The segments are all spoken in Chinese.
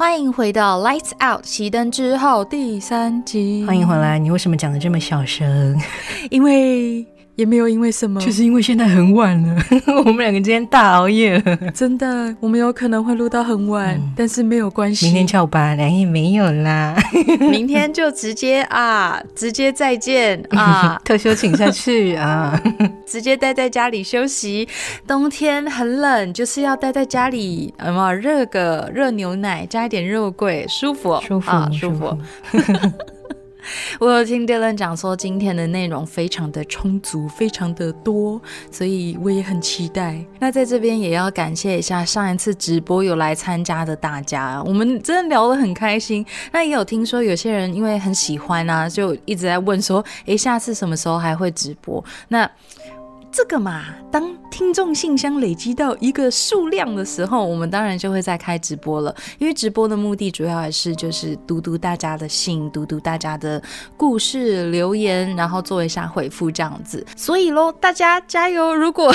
欢迎回到《Lights Out》熄灯之后第三集。欢迎回来，你为什么讲的这么小声？因为。也没有因为什么，就是因为现在很晚了，我们两个今天大熬夜，真的，我们有可能会录到很晚，但是没有关系，明天翘班，两夜没有啦，明天就直接啊，直接再见啊，特休请下去啊，直接待在家里休息。冬天很冷，就是要待在家里，有没有热个热牛奶，加一点肉桂，舒服，舒服，舒服。我有听 Dylan 讲说，今天的内容非常的充足，非常的多，所以我也很期待。那在这边也要感谢一下上一次直播有来参加的大家，我们真的聊得很开心。那也有听说有些人因为很喜欢啊，就一直在问说，诶，下次什么时候还会直播？那这个嘛，当听众信箱累积到一个数量的时候，我们当然就会再开直播了。因为直播的目的主要还是就是读读大家的信，读读大家的故事留言，然后做一下回复这样子。所以喽，大家加油！如果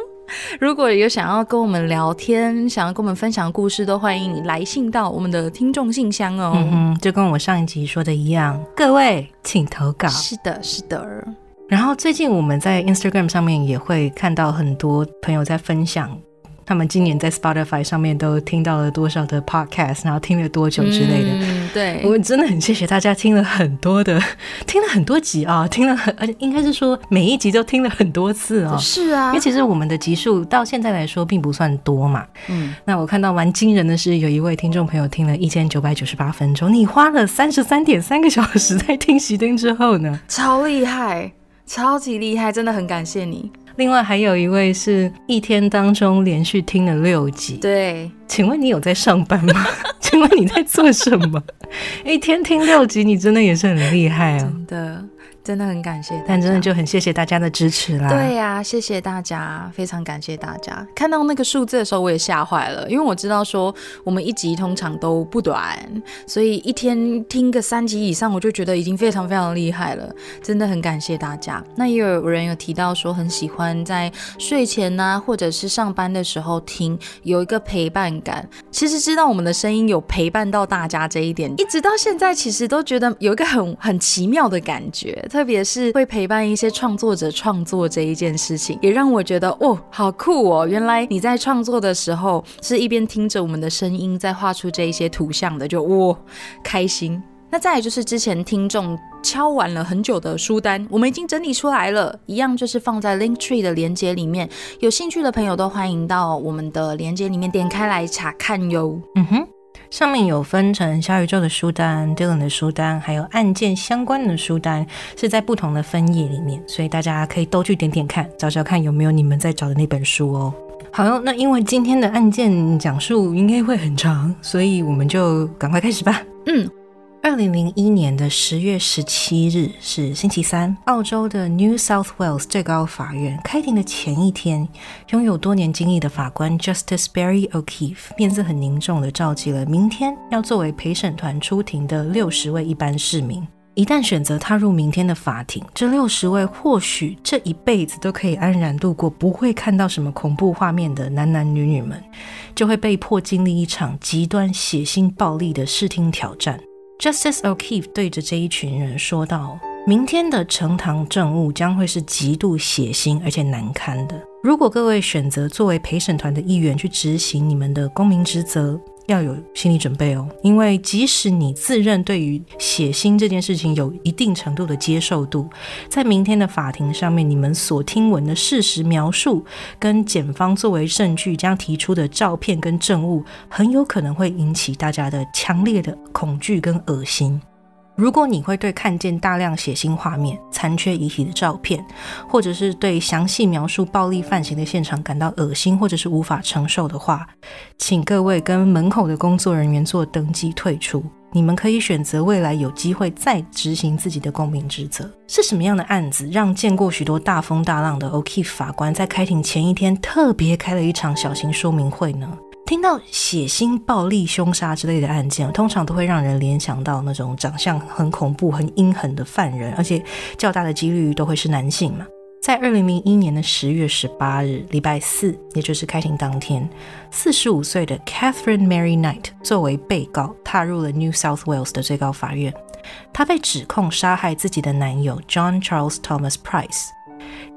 如果有想要跟我们聊天，想要跟我们分享故事，都欢迎你来信到我们的听众信箱哦。嗯就跟我上一集说的一样，各位请投稿。是的，是的。然后最近我们在 Instagram 上面也会看到很多朋友在分享，他们今年在 Spotify 上面都听到了多少的 podcast，然后听了多久之类的。嗯，对，我真的很谢谢大家听了很多的，听了很多集啊，听了很，而且应该是说每一集都听了很多次啊。是啊，因为其实我们的集数到现在来说并不算多嘛。嗯，那我看到蛮惊人的是，有一位听众朋友听了一千九百九十八分钟，你花了三十三点三个小时在听熄灯之后呢？超厉害！超级厉害，真的很感谢你。另外还有一位是一天当中连续听了六集。对，请问你有在上班吗？请问你在做什么？一天听六集，你真的也是很厉害啊！真的。真的很感谢，但真的就很谢谢大家的支持啦。对呀，谢谢大家，非常感谢大家。看到那个数字的时候，我也吓坏了，因为我知道说我们一集通常都不短，所以一天听个三集以上，我就觉得已经非常非常厉害了。真的很感谢大家。那也有人有提到说很喜欢在睡前呐，或者是上班的时候听，有一个陪伴感。其实知道我们的声音有陪伴到大家这一点，一直到现在，其实都觉得有一个很很奇妙的感觉。特别是会陪伴一些创作者创作这一件事情，也让我觉得哦，好酷哦！原来你在创作的时候是一边听着我们的声音，在画出这一些图像的，就哇，开心。那再就是之前听众敲完了很久的书单，我们已经整理出来了，一样就是放在 Link Tree 的连接里面，有兴趣的朋友都欢迎到我们的连接里面点开来查看哟。嗯哼。上面有分成小宇宙的书单、Dylan 的书单，还有案件相关的书单，是在不同的分页里面，所以大家可以都去点点看，找找看有没有你们在找的那本书哦。好，那因为今天的案件讲述应该会很长，所以我们就赶快开始吧。嗯。二零零一年的十月十七日是星期三，澳洲的 New South Wales 最高法院开庭的前一天，拥有多年经历的法官 Justice Barry O'Keefe 面色很凝重的召集了明天要作为陪审团出庭的六十位一般市民。一旦选择踏入明天的法庭，这六十位或许这一辈子都可以安然度过，不会看到什么恐怖画面的男男女女们，就会被迫经历一场极端血腥暴力的视听挑战。Justice O'Keefe 对着这一群人说道：“明天的呈堂证物将会是极度血腥而且难堪的。如果各位选择作为陪审团的一员去执行你们的公民职责。”要有心理准备哦，因为即使你自认对于血腥这件事情有一定程度的接受度，在明天的法庭上面，你们所听闻的事实描述跟检方作为证据将提出的照片跟证物，很有可能会引起大家的强烈的恐惧跟恶心。如果你会对看见大量血腥画面、残缺遗体的照片，或者是对详细描述暴力犯行的现场感到恶心或者是无法承受的话，请各位跟门口的工作人员做登记退出。你们可以选择未来有机会再执行自己的公民职责。是什么样的案子让见过许多大风大浪的 OKEF 法官在开庭前一天特别开了一场小型说明会呢？听到血腥、暴力、凶杀之类的案件，通常都会让人联想到那种长相很恐怖、很阴狠的犯人，而且较大的几率都会是男性嘛。在二零零一年的十月十八日，礼拜四，也就是开庭当天，四十五岁的 Catherine Mary Knight 作为被告踏入了 New South Wales 的最高法院。她被指控杀害自己的男友 John Charles Thomas Price。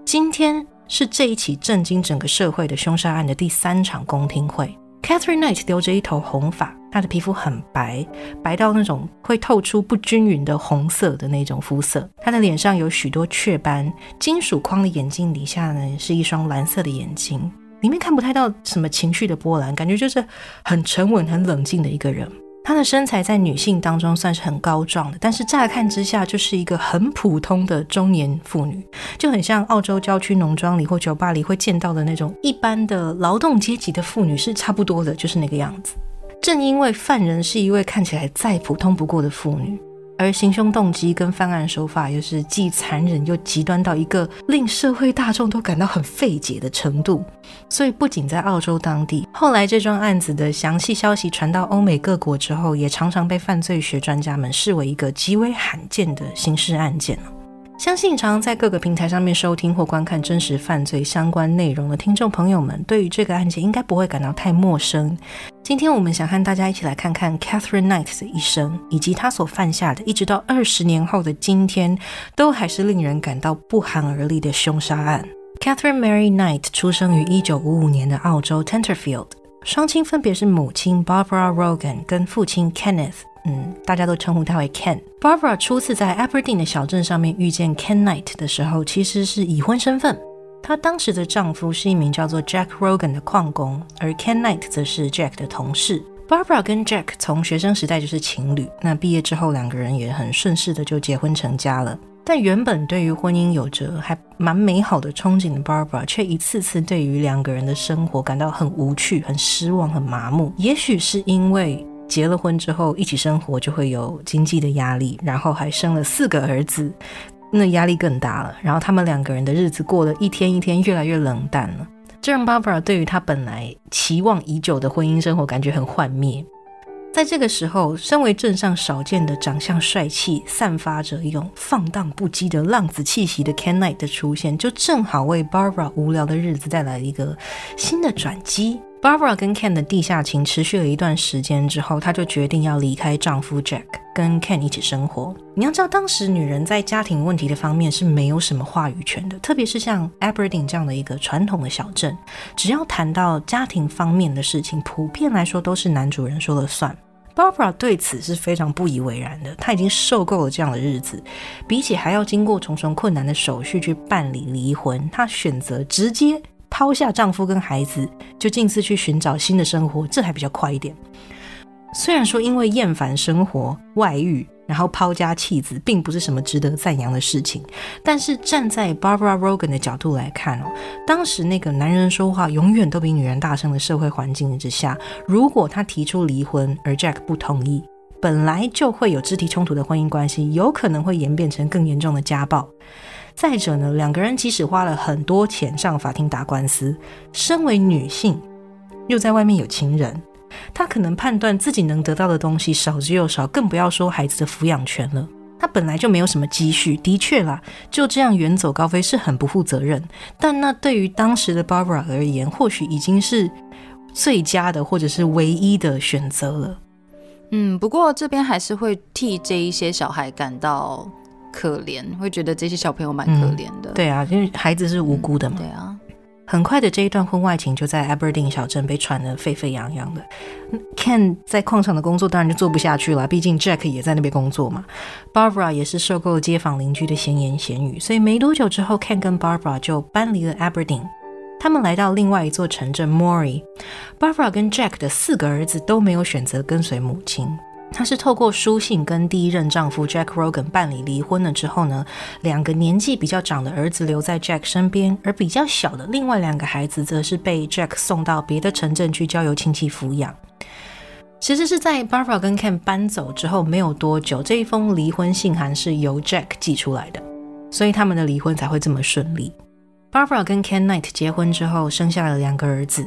今天是这一起震惊整个社会的凶杀案的第三场公听会。Catherine Knight 留着一头红发，她的皮肤很白，白到那种会透出不均匀的红色的那种肤色。她的脸上有许多雀斑，金属框的眼镜底下呢是一双蓝色的眼睛，里面看不太到什么情绪的波澜，感觉就是很沉稳、很冷静的一个人。她的身材在女性当中算是很高壮的，但是乍看之下就是一个很普通的中年妇女，就很像澳洲郊区农庄里或酒吧里会见到的那种一般的劳动阶级的妇女是差不多的，就是那个样子。正因为犯人是一位看起来再普通不过的妇女。而行凶动机跟犯案手法又是既残忍又极端到一个令社会大众都感到很费解的程度，所以不仅在澳洲当地，后来这桩案子的详细消息传到欧美各国之后，也常常被犯罪学专家们视为一个极为罕见的刑事案件相信常在各个平台上面收听或观看真实犯罪相关内容的听众朋友们，对于这个案件应该不会感到太陌生。今天我们想和大家一起来看看 Catherine Knight 的一生，以及她所犯下的，一直到二十年后的今天，都还是令人感到不寒而栗的凶杀案。Catherine Mary Knight 出生于一九五五年的澳洲 Tenterfield，双亲分别是母亲 Barbara Rogan 跟父亲 Kenneth。嗯，大家都称呼他为 Ken。Barbara 初次在 Aberdeen 的小镇上面遇见 Ken Knight 的时候，其实是已婚身份。她当时的丈夫是一名叫做 Jack Rogan 的矿工，而 Ken Knight 则是 Jack 的同事。Barbara 跟 Jack 从学生时代就是情侣，那毕业之后两个人也很顺势的就结婚成家了。但原本对于婚姻有着还蛮美好的憧憬的 Barbara，却一次次对于两个人的生活感到很无趣、很失望、很麻木。也许是因为。结了婚之后，一起生活就会有经济的压力，然后还生了四个儿子，那压力更大了。然后他们两个人的日子过得一天一天越来越冷淡了，这让 Barbara 对于她本来期望已久的婚姻生活感觉很幻灭。在这个时候，身为镇上少见的长相帅气、散发着一种放荡不羁的浪子气息的 Ken Knight 的出现，就正好为 Barbara 无聊的日子带来一个新的转机。Barbara 跟 Ken 的地下情持续了一段时间之后，她就决定要离开丈夫 Jack，跟 Ken 一起生活。你要知道，当时女人在家庭问题的方面是没有什么话语权的，特别是像 Aberdeen 这样的一个传统的小镇，只要谈到家庭方面的事情，普遍来说都是男主人说了算。Barbara 对此是非常不以为然的，她已经受够了这样的日子，比起还要经过重重困难的手续去办理离婚，她选择直接。抛下丈夫跟孩子，就径自去寻找新的生活，这还比较快一点。虽然说因为厌烦生活、外遇，然后抛家弃子，并不是什么值得赞扬的事情，但是站在 Barbara Rogan 的角度来看哦，当时那个男人说话永远都比女人大声的社会环境之下，如果他提出离婚，而 Jack 不同意，本来就会有肢体冲突的婚姻关系，有可能会演变成更严重的家暴。再者呢，两个人即使花了很多钱上法庭打官司，身为女性，又在外面有情人，她可能判断自己能得到的东西少之又少，更不要说孩子的抚养权了。她本来就没有什么积蓄，的确啦，就这样远走高飞是很不负责任。但那对于当时的 Barbara 而言，或许已经是最佳的，或者是唯一的选择了。嗯，不过这边还是会替这一些小孩感到。可怜，会觉得这些小朋友蛮可怜的。对啊，因为孩子是无辜的嘛。对啊，很快的这一段婚外情就在 Aberdeen 小镇被传得沸沸扬扬的。Ken 在矿场的工作当然就做不下去了，毕竟 Jack 也在那边工作嘛。Barbara 也是受够了街坊邻居的闲言闲语，所以没多久之后，Ken 跟 Barbara 就搬离了 Aberdeen，他们来到另外一座城镇 Mori。Barbara 跟 Jack 的四个儿子都没有选择跟随母亲。她是透过书信跟第一任丈夫 Jack Rogan 办理离婚了之后呢，两个年纪比较长的儿子留在 Jack 身边，而比较小的另外两个孩子则是被 Jack 送到别的城镇去交由亲戚抚养。其实是在 Barbara 跟 Ken 搬走之后没有多久，这一封离婚信函是由 Jack 寄出来的，所以他们的离婚才会这么顺利。Barbara 跟 Ken Knight 结婚之后，生下了两个儿子。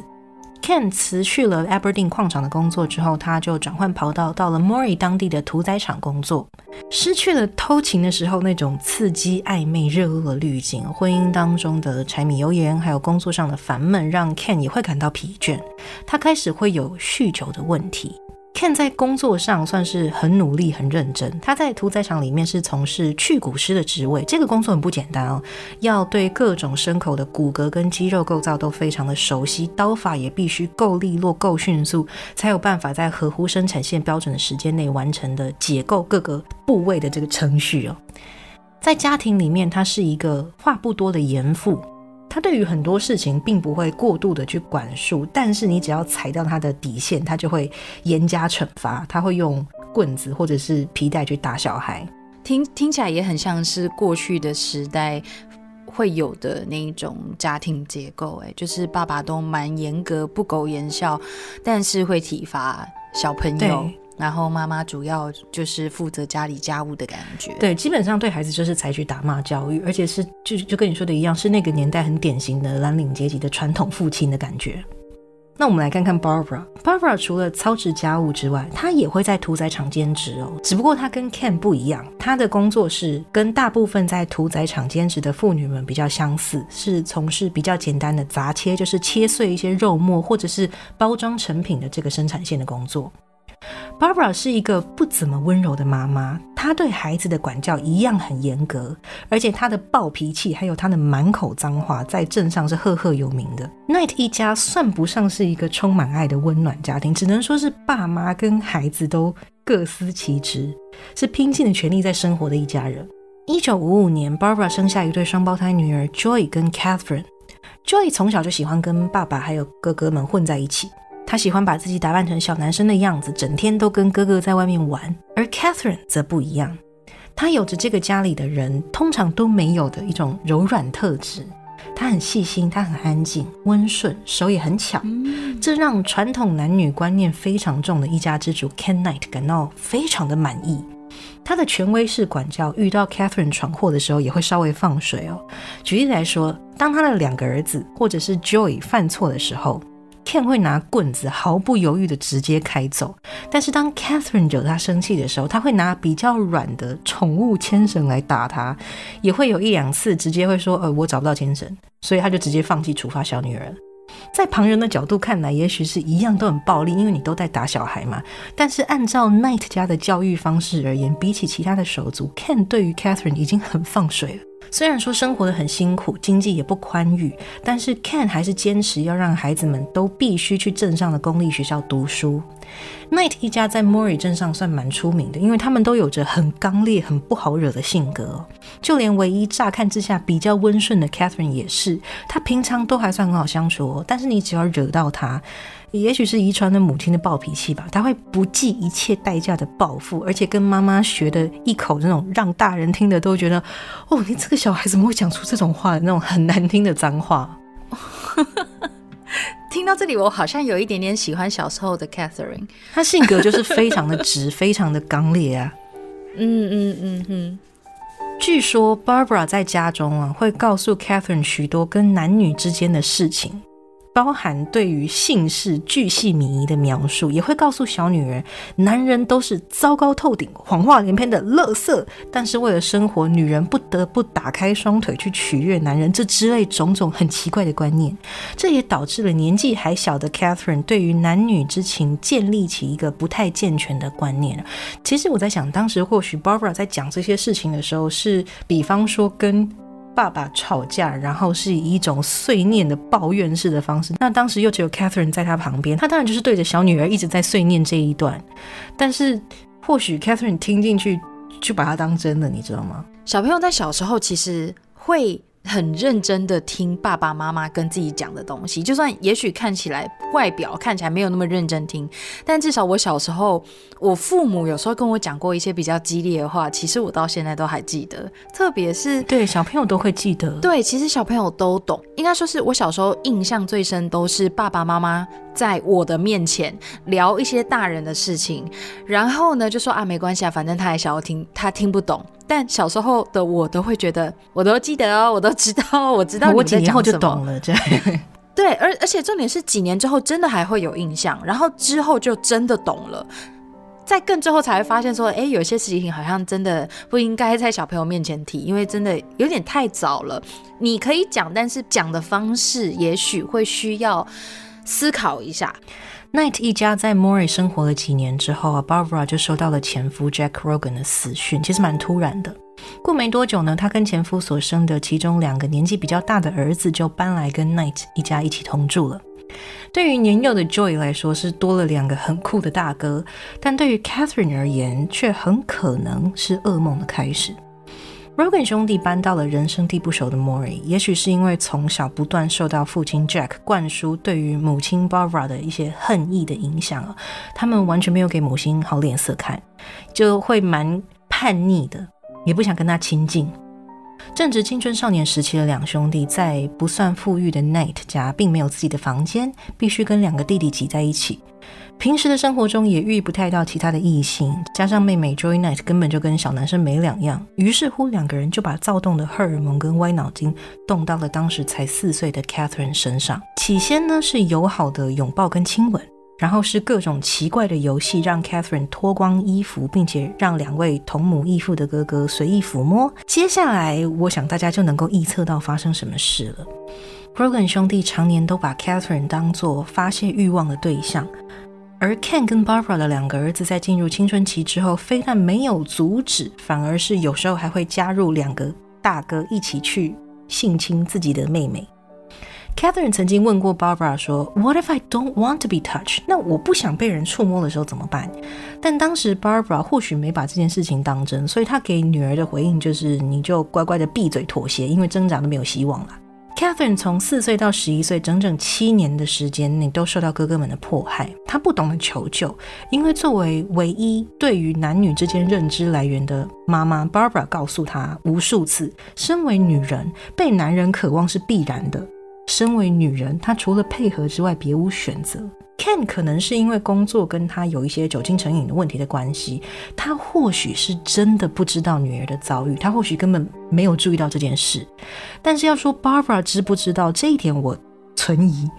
Ken 辞去了 Aberdeen 矿场的工作之后，他就转换跑道，到了 Mori 当地的屠宰场工作。失去了偷情的时候那种刺激、暧昧、热络的滤镜，婚姻当中的柴米油盐，还有工作上的烦闷，让 Ken 也会感到疲倦。他开始会有酗酒的问题。Ken 在工作上算是很努力、很认真。他在屠宰场里面是从事去骨师的职位，这个工作很不简单哦，要对各种牲口的骨骼跟肌肉构造都非常的熟悉，刀法也必须够利落、够迅速，才有办法在合乎生产线标准的时间内完成的解构各个部位的这个程序哦。在家庭里面，他是一个话不多的严父。他对于很多事情并不会过度的去管束，但是你只要踩到他的底线，他就会严加惩罚。他会用棍子或者是皮带去打小孩，听听起来也很像是过去的时代会有的那一种家庭结构。哎，就是爸爸都蛮严格、不苟言笑，但是会体罚小朋友。然后妈妈主要就是负责家里家务的感觉，对，基本上对孩子就是采取打骂教育，而且是就就跟你说的一样，是那个年代很典型的蓝领阶级的传统父亲的感觉。那我们来看看 Barbara，Barbara 除了操持家务之外，她也会在屠宰场兼职哦。只不过她跟 Ken 不一样，她的工作是跟大部分在屠宰场兼职的妇女们比较相似，是从事比较简单的杂切，就是切碎一些肉末或者是包装成品的这个生产线的工作。Barbara 是一个不怎么温柔的妈妈，她对孩子的管教一样很严格，而且她的暴脾气还有她的满口脏话，在镇上是赫赫有名的。Knight 一家算不上是一个充满爱的温暖家庭，只能说是爸妈跟孩子都各司其职，是拼尽了全力在生活的一家人。一九五五年，Barbara 生下一对双胞胎女儿 Joy 跟 Catherine。Joy 从小就喜欢跟爸爸还有哥哥们混在一起。他喜欢把自己打扮成小男生的样子，整天都跟哥哥在外面玩。而 Catherine 则不一样，她有着这个家里的人通常都没有的一种柔软特质。她很细心，她很安静、温顺，手也很巧。这让传统男女观念非常重的一家之主 Ken Knight 感到非常的满意。他的权威式管教，遇到 Catherine 闯祸的时候，也会稍微放水哦。举例来说，当他的两个儿子或者是 Joy 犯错的时候。Ken 会拿棍子毫不犹豫的直接开走，但是当 Catherine 惹他生气的时候，他会拿比较软的宠物牵绳来打他，也会有一两次直接会说：“呃，我找不到牵绳。”所以他就直接放弃处罚小女儿。在旁人的角度看来，也许是一样都很暴力，因为你都在打小孩嘛。但是按照 Knight 家的教育方式而言，比起其他的手足，Ken 对于 Catherine 已经很放水了。虽然说生活的很辛苦，经济也不宽裕，但是 Ken 还是坚持要让孩子们都必须去镇上的公立学校读书。Knight 一家在 Mori 镇上算蛮出名的，因为他们都有着很刚烈、很不好惹的性格。就连唯一乍看之下比较温顺的 Catherine 也是，她平常都还算很好相处，但是你只要惹到她。也许是遗传的母亲的暴脾气吧，他会不计一切代价的报复，而且跟妈妈学的一口那种让大人听的都觉得，哦，你这个小孩怎么会讲出这种话的那种很难听的脏话。听到这里，我好像有一点点喜欢小时候的 Catherine，她性格就是非常的直，非常的刚烈啊。嗯嗯嗯嗯。据说 Barbara 在家中啊，会告诉 Catherine 许多跟男女之间的事情。包含对于姓氏巨细靡遗的描述，也会告诉小女儿，男人都是糟糕透顶、谎话连篇的垃圾。但是为了生活，女人不得不打开双腿去取悦男人，这之类种种很奇怪的观念。这也导致了年纪还小的 Catherine 对于男女之情建立起一个不太健全的观念。其实我在想，当时或许 Barbara 在讲这些事情的时候，是比方说跟。爸爸吵架，然后是以一种碎念的抱怨式的方式。那当时又只有 Catherine 在他旁边，他当然就是对着小女儿一直在碎念这一段。但是或许 Catherine 听进去就把它当真的，你知道吗？小朋友在小时候其实会很认真的听爸爸妈妈跟自己讲的东西，就算也许看起来外表看起来没有那么认真听，但至少我小时候，我父母有时候跟我讲过一些比较激烈的话，其实我到现在都还记得。特别是 对小朋友都会记得，对，其实小朋友都懂。应该说是我小时候印象最深，都是爸爸妈妈在我的面前聊一些大人的事情，然后呢就说啊没关系啊，反正他还想要听，他听不懂。但小时候的我都会觉得，我都记得哦，我都知道，我知道 我几年后就懂了，这样 对，而而且重点是几年之后真的还会有印象，然后之后就真的懂了，在更之后才会发现说，哎，有些事情好像真的不应该在小朋友面前提，因为真的有点太早了。你可以讲，但是讲的方式也许会需要思考一下。，Knight 一家在 m o r i 生活了几年之后啊，Barbara 就收到了前夫 Jack Rogan 的死讯，其实蛮突然的。过没多久呢，她跟前夫所生的其中两个年纪比较大的儿子就搬来跟 Knight 一家一起同住了。对于年幼的 Joy 来说是多了两个很酷的大哥，但对于 Catherine 而言却很可能是噩梦的开始。Rogan 兄弟搬到了人生地不熟的 Moray，也许是因为从小不断受到父亲 Jack 灌输对于母亲 Barbara 的一些恨意的影响啊，他们完全没有给母亲好脸色看，就会蛮叛逆的，也不想跟他亲近。正值青春少年时期的两兄弟，在不算富裕的 Night 家，并没有自己的房间，必须跟两个弟弟挤在一起。平时的生活中也遇不太到其他的异性，加上妹妹 Joy Night 根本就跟小男生没两样，于是乎两个人就把躁动的荷尔蒙跟歪脑筋动到了当时才四岁的 Catherine 身上。起先呢是友好的拥抱跟亲吻，然后是各种奇怪的游戏，让 Catherine 脱光衣服，并且让两位同母异父的哥哥随意抚摸。接下来，我想大家就能够预测到发生什么事了。Rogan 兄弟常年都把 Catherine 当作发泄欲望的对象。而 Ken 跟 Barbara 的两个儿子在进入青春期之后，非但没有阻止，反而是有时候还会加入两个大哥一起去性侵自己的妹妹。Catherine 曾经问过 Barbara 说：“What if I don't want to be touched？那我不想被人触摸的时候怎么办？”但当时 Barbara 或许没把这件事情当真，所以她给女儿的回应就是：“你就乖乖的闭嘴妥协，因为挣扎都没有希望了。” Catherine 从四岁到十一岁，整整七年的时间内都受到哥哥们的迫害。她不懂得求救，因为作为唯一对于男女之间认知来源的妈妈，Barbara 告诉她无数次：身为女人，被男人渴望是必然的。身为女人，她除了配合之外，别无选择。Ken 可能是因为工作跟他有一些酒精成瘾的问题的关系，他或许是真的不知道女儿的遭遇，他或许根本没有注意到这件事。但是要说 Barbara 知不知道这一点，我存疑。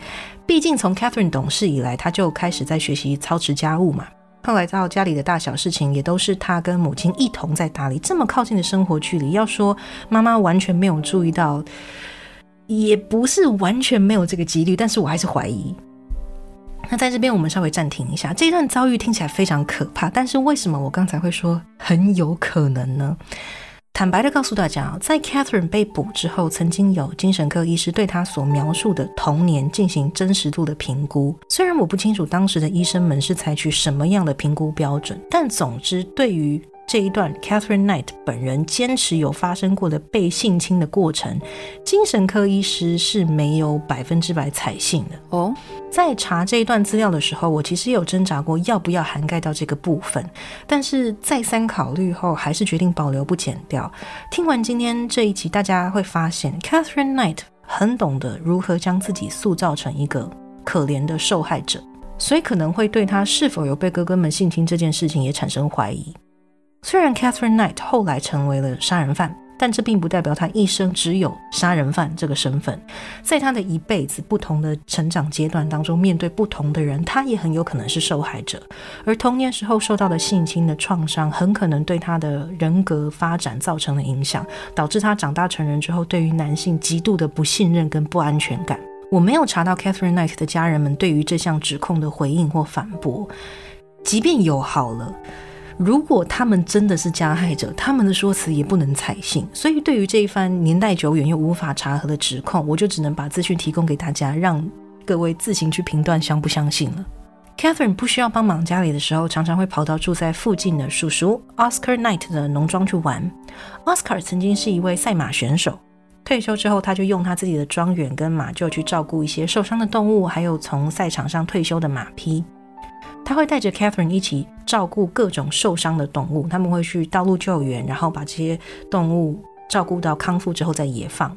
毕竟从 Catherine 懂事以来，他就开始在学习操持家务嘛。后来到家里的大小事情，也都是他跟母亲一同在打理。这么靠近的生活距离，要说妈妈完全没有注意到，也不是完全没有这个几率。但是我还是怀疑。那在这边，我们稍微暂停一下。这一段遭遇听起来非常可怕，但是为什么我刚才会说很有可能呢？坦白的告诉大家，在 Catherine 被捕之后，曾经有精神科医师对她所描述的童年进行真实度的评估。虽然我不清楚当时的医生们是采取什么样的评估标准，但总之对于这一段，Catherine Knight 本人坚持有发生过的被性侵的过程，精神科医师是没有百分之百采信的哦。在查这一段资料的时候，我其实有挣扎过要不要涵盖到这个部分，但是再三考虑后，还是决定保留不剪掉。听完今天这一集，大家会发现 Catherine Knight 很懂得如何将自己塑造成一个可怜的受害者，所以可能会对他是否有被哥哥们性侵这件事情也产生怀疑。虽然 Catherine Knight 后来成为了杀人犯，但这并不代表他一生只有杀人犯这个身份。在他的一辈子不同的成长阶段当中，面对不同的人，他也很有可能是受害者。而童年时候受到的性侵的创伤，很可能对他的人格发展造成了影响，导致他长大成人之后，对于男性极度的不信任跟不安全感。我没有查到 Catherine Knight 的家人们对于这项指控的回应或反驳，即便有好了。如果他们真的是加害者，他们的说辞也不能采信。所以，对于这一番年代久远又无法查核的指控，我就只能把资讯提供给大家，让各位自行去评断相不相信了。Catherine 不需要帮忙家里的时候，常常会跑到住在附近的叔叔 Oscar Knight 的农庄去玩。Oscar 曾经是一位赛马选手。退休之后，他就用他自己的庄园跟马厩去照顾一些受伤的动物，还有从赛场上退休的马匹。他会带着 Catherine 一起照顾各种受伤的动物，他们会去道路救援，然后把这些动物照顾到康复之后再野放。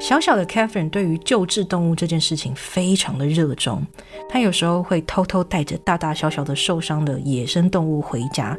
小小的 Catherine 对于救治动物这件事情非常的热衷，他有时候会偷偷带着大大小小的受伤的野生动物回家。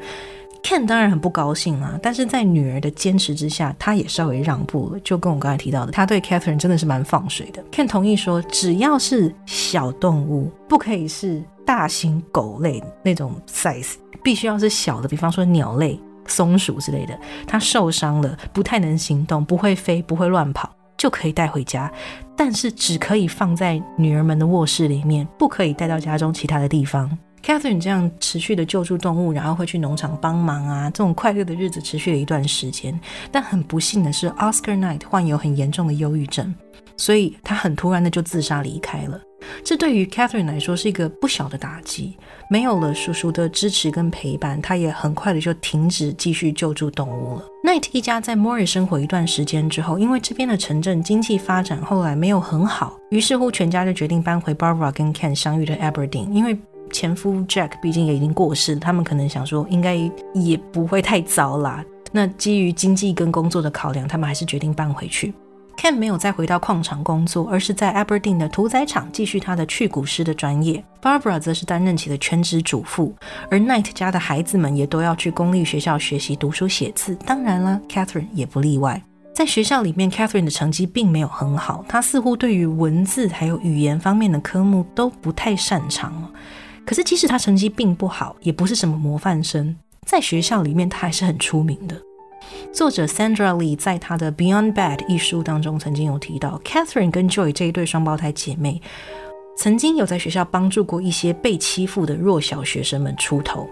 Ken 当然很不高兴啦，但是在女儿的坚持之下，他也稍微让步了。就跟我刚才提到的，他对 Catherine 真的是蛮放水的。Ken 同意说，只要是小动物，不可以是大型狗类那种 size，必须要是小的，比方说鸟类、松鼠之类的。它受伤了，不太能行动，不会飞，不会乱跑，就可以带回家，但是只可以放在女儿们的卧室里面，不可以带到家中其他的地方。Catherine 这样持续的救助动物，然后会去农场帮忙啊，这种快乐的日子持续了一段时间。但很不幸的是，Oscar Knight 患有很严重的忧郁症，所以他很突然的就自杀离开了。这对于 Catherine 来说是一个不小的打击。没有了叔叔的支持跟陪伴，他也很快的就停止继续救助动物了。Knight 一家在 Moray 生活一段时间之后，因为这边的城镇经济发展后来没有很好，于是乎全家就决定搬回 Barbara 跟 Ken 相遇的 Aberdeen，因为。前夫 Jack 毕竟也已经过世，他们可能想说应该也不会太糟啦。那基于经济跟工作的考量，他们还是决定搬回去。Ken 没有再回到矿场工作，而是在 Aberdeen 的屠宰场继续他的去骨师的专业。Barbara 则是担任起了全职主妇，而 Knight 家的孩子们也都要去公立学校学习读书写字。当然了，Catherine 也不例外。在学校里面，Catherine 的成绩并没有很好，她似乎对于文字还有语言方面的科目都不太擅长。可是，即使他成绩并不好，也不是什么模范生，在学校里面他还是很出名的。作者 Sandra Lee 在他的《Beyond Bad》一书当中曾经有提到，Catherine 跟 Joy 这一对双胞胎姐妹，曾经有在学校帮助过一些被欺负的弱小学生们出头。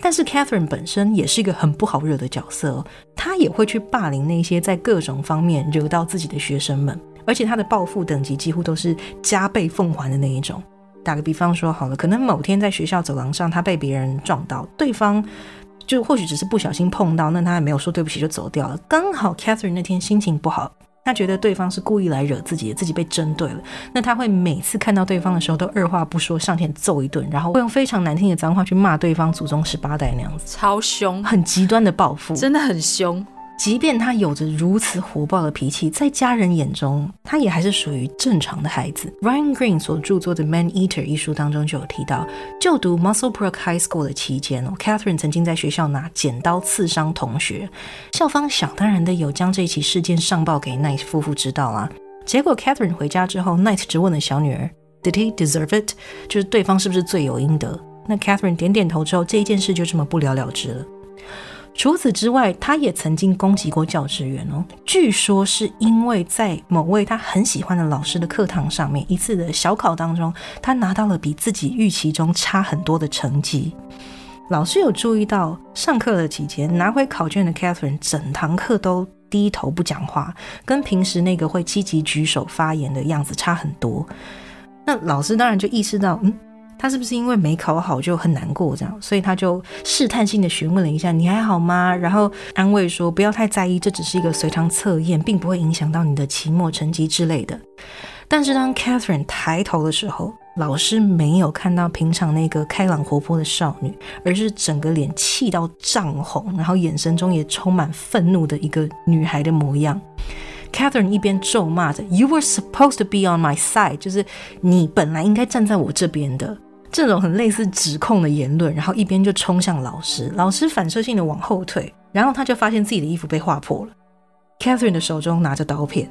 但是 Catherine 本身也是一个很不好惹的角色，她也会去霸凌那些在各种方面惹到自己的学生们，而且她的报复等级几乎都是加倍奉还的那一种。打个比方说好了，可能某天在学校走廊上，他被别人撞到，对方就或许只是不小心碰到，那他也没有说对不起就走掉了。刚好 Catherine 那天心情不好，他觉得对方是故意来惹自己，自己被针对了，那他会每次看到对方的时候都二话不说上前揍一顿，然后会用非常难听的脏话去骂对方祖宗十八代那样子，超凶，很极端的报复，真的很凶。即便他有着如此火爆的脾气，在家人眼中，他也还是属于正常的孩子。Ryan Green 所著作的《Man Eater》一书当中就有提到，就读 Muscle Brook High School 的期间哦，Catherine 曾经在学校拿剪刀刺伤同学，校方想当然的有将这起事件上报给 Knight 夫妇知道啊。结果 Catherine 回家之后，Knight 只问了小女儿，Did he deserve it？就是对方是不是罪有应得？那 Catherine 点点头之后，这一件事就这么不了了之了。除此之外，他也曾经攻击过教职员哦。据说是因为在某位他很喜欢的老师的课堂上面，一次的小考当中，他拿到了比自己预期中差很多的成绩。老师有注意到，上课的期间拿回考卷的 Catherine 整堂课都低头不讲话，跟平时那个会积极举手发言的样子差很多。那老师当然就意识到，嗯。他是不是因为没考好就很难过这样，所以他就试探性的询问了一下你还好吗？然后安慰说不要太在意，这只是一个随堂测验，并不会影响到你的期末成绩之类的。但是当 Catherine 抬头的时候，老师没有看到平常那个开朗活泼的少女，而是整个脸气到涨红，然后眼神中也充满愤怒的一个女孩的模样。Catherine 一边咒骂着 “You were supposed to be on my side”，就是你本来应该站在我这边的。这种很类似指控的言论，然后一边就冲向老师，老师反射性的往后退，然后他就发现自己的衣服被划破了。Catherine 的手中拿着刀片，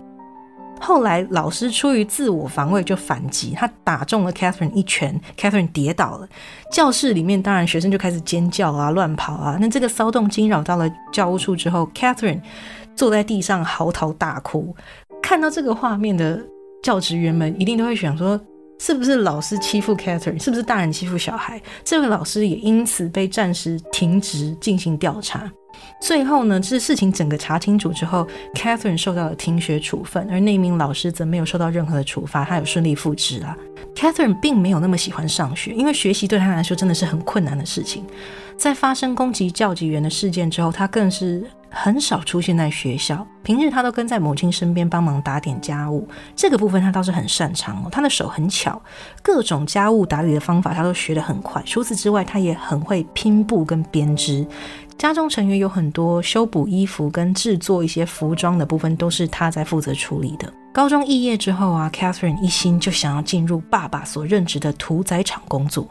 后来老师出于自我防卫就反击，他打中了 Catherine 一拳，Catherine 跌倒了。教室里面当然学生就开始尖叫啊、乱跑啊。那这个骚动惊扰到了教务处之后，Catherine 坐在地上嚎啕大哭。看到这个画面的教职员们一定都会想说。是不是老师欺负 Catherine？是不是大人欺负小孩？这位老师也因此被暂时停职进行调查。最后呢，这事情整个查清楚之后，Catherine 受到了停学处分，而那名老师则没有受到任何的处罚，他有顺利复职啊。Catherine 并没有那么喜欢上学，因为学习对他来说真的是很困难的事情。在发生攻击教职员的事件之后，他更是很少出现在学校。平日他都跟在母亲身边帮忙打点家务，这个部分他倒是很擅长哦。他的手很巧，各种家务打理的方法他都学得很快。除此之外，他也很会拼布跟编织。家中成员有很多修补衣服跟制作一些服装的部分，都是他在负责处理的。高中毕业之后啊，Catherine 一心就想要进入爸爸所任职的屠宰场工作。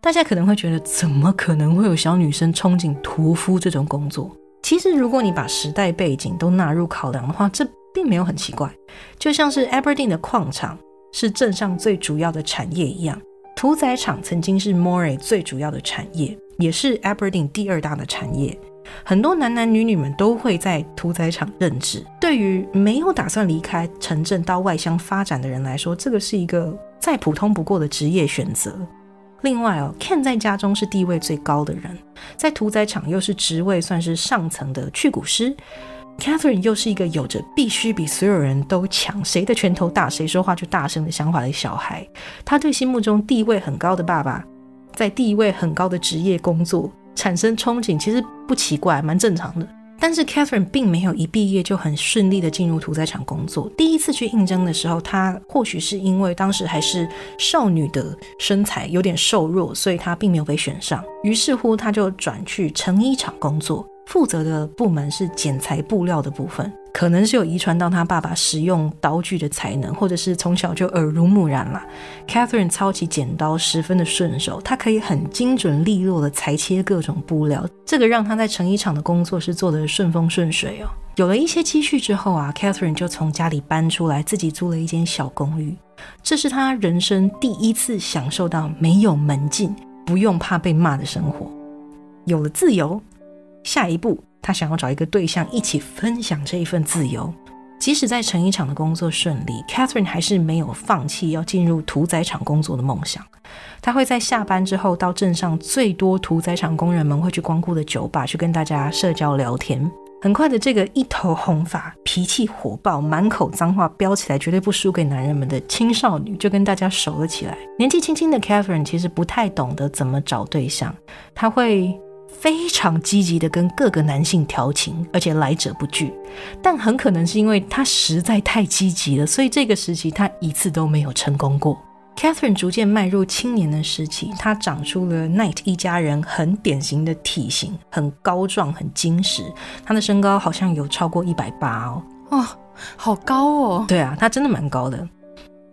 大家可能会觉得，怎么可能会有小女生憧憬屠夫这种工作？其实，如果你把时代背景都纳入考量的话，这并没有很奇怪。就像是 Aberdeen 的矿场是镇上最主要的产业一样，屠宰场曾经是 Moray 最主要的产业。也是 Aberdeen 第二大的产业，很多男男女女们都会在屠宰场任职。对于没有打算离开城镇到外乡发展的人来说，这个是一个再普通不过的职业选择。另外哦，Ken 在家中是地位最高的人，在屠宰场又是职位算是上层的去骨师。Catherine 又是一个有着必须比所有人都强，谁的拳头大谁说话就大声的想法的小孩。他对心目中地位很高的爸爸。在地位很高的职业工作产生憧憬，其实不奇怪，蛮正常的。但是 Catherine 并没有一毕业就很顺利的进入屠宰场工作。第一次去应征的时候，她或许是因为当时还是少女的身材有点瘦弱，所以她并没有被选上。于是乎，她就转去成衣厂工作。负责的部门是剪裁布料的部分，可能是有遗传到他爸爸使用刀具的才能，或者是从小就耳濡目染了。Catherine 操起剪刀十分的顺手，她可以很精准利落的裁切各种布料，这个让她在成衣厂的工作是做的顺风顺水哦。有了一些积蓄之后啊，Catherine 就从家里搬出来，自己租了一间小公寓。这是她人生第一次享受到没有门禁、不用怕被骂的生活，有了自由。下一步，他想要找一个对象一起分享这一份自由。即使在成衣厂的工作顺利，Catherine 还是没有放弃要进入屠宰场工作的梦想。他会在下班之后到镇上最多屠宰场工人们会去光顾的酒吧去跟大家社交聊天。很快的，这个一头红发、脾气火爆、满口脏话飙起来绝对不输给男人们的青少女就跟大家熟了起来。年纪轻轻的 Catherine 其实不太懂得怎么找对象，他会。非常积极的跟各个男性调情，而且来者不拒。但很可能是因为他实在太积极了，所以这个时期他一次都没有成功过。Catherine 逐渐迈入青年的时期，她长出了 Knight 一家人很典型的体型，很高壮，很精实。她的身高好像有超过一百八哦，哇，好高哦！对啊，她真的蛮高的。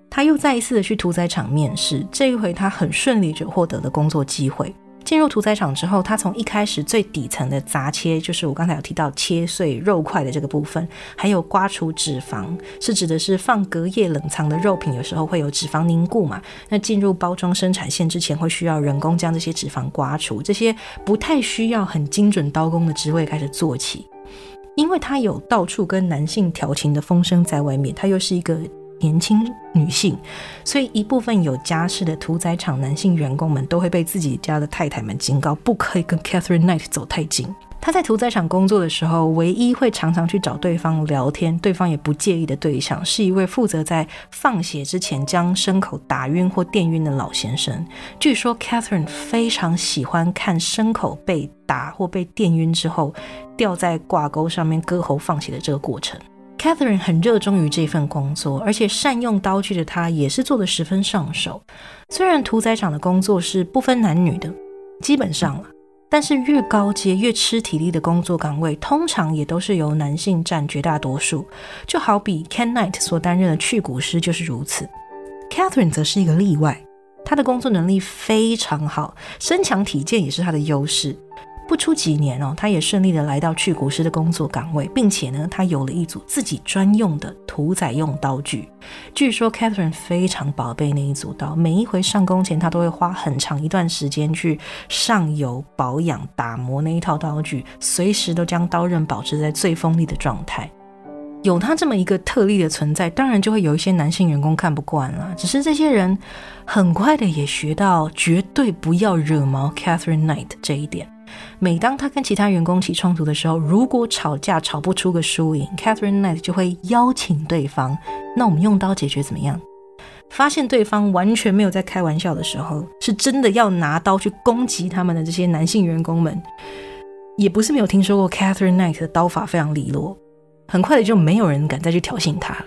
她又再一次的去屠宰场面试，这一回她很顺利就获得了工作机会。进入屠宰场之后，他从一开始最底层的杂切，就是我刚才有提到切碎肉块的这个部分，还有刮除脂肪，是指的是放隔夜冷藏的肉品，有时候会有脂肪凝固嘛。那进入包装生产线之前，会需要人工将这些脂肪刮除，这些不太需要很精准刀工的职位开始做起，因为他有到处跟男性调情的风声在外面，他又是一个。年轻女性，所以一部分有家室的屠宰场男性员工们都会被自己家的太太们警告，不可以跟 Catherine Knight 走太近。他在屠宰场工作的时候，唯一会常常去找对方聊天，对方也不介意的对象，是一位负责在放血之前将牲口打晕或电晕的老先生。据说 Catherine 非常喜欢看牲口被打或被电晕之后，吊在挂钩上面割喉放血的这个过程。Catherine 很热衷于这份工作，而且善用刀具的她也是做的十分上手。虽然屠宰场的工作是不分男女的，基本上了，但是越高阶越吃体力的工作岗位，通常也都是由男性占绝大多数。就好比 Ken Knight 所担任的去骨师就是如此。Catherine 则是一个例外，她的工作能力非常好，身强体健也是她的优势。不出几年哦，他也顺利的来到去骨师的工作岗位，并且呢，他有了一组自己专用的屠宰用刀具。据说 Catherine 非常宝贝那一组刀，每一回上工前，他都会花很长一段时间去上油、保养、打磨那一套刀具，随时都将刀刃保持在最锋利的状态。有他这么一个特例的存在，当然就会有一些男性员工看不惯了。只是这些人很快的也学到绝对不要惹毛 Catherine Knight 这一点。每当他跟其他员工起冲突的时候，如果吵架吵不出个输赢，Catherine Knight 就会邀请对方，那我们用刀解决怎么样？发现对方完全没有在开玩笑的时候，是真的要拿刀去攻击他们的这些男性员工们，也不是没有听说过 Catherine Knight 的刀法非常利落。很快的就没有人敢再去挑衅他了。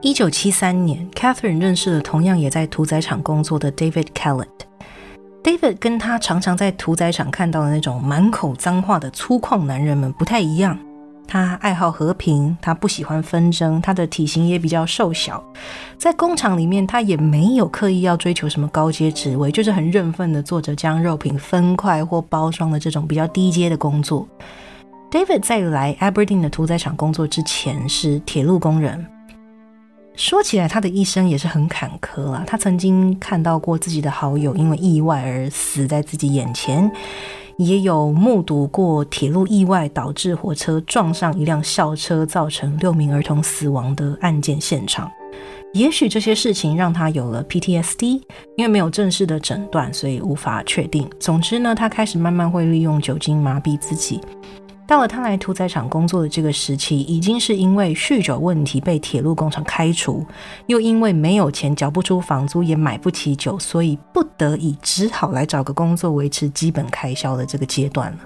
一九七三年，Catherine 认识了同样也在屠宰场工作的 David Kellett。David 跟他常常在屠宰场看到的那种满口脏话的粗犷男人们不太一样。他爱好和平，他不喜欢纷争，他的体型也比较瘦小。在工厂里面，他也没有刻意要追求什么高阶职位，就是很认份的做着将肉品分块或包装的这种比较低阶的工作。David 在来 Aberdeen 的屠宰场工作之前是铁路工人。说起来，他的一生也是很坎坷啊。他曾经看到过自己的好友因为意外而死在自己眼前，也有目睹过铁路意外导致火车撞上一辆校车，造成六名儿童死亡的案件现场。也许这些事情让他有了 PTSD，因为没有正式的诊断，所以无法确定。总之呢，他开始慢慢会利用酒精麻痹自己。到了他来屠宰场工作的这个时期，已经是因为酗酒问题被铁路工厂开除，又因为没有钱缴不出房租，也买不起酒，所以不得已只好来找个工作维持基本开销的这个阶段了。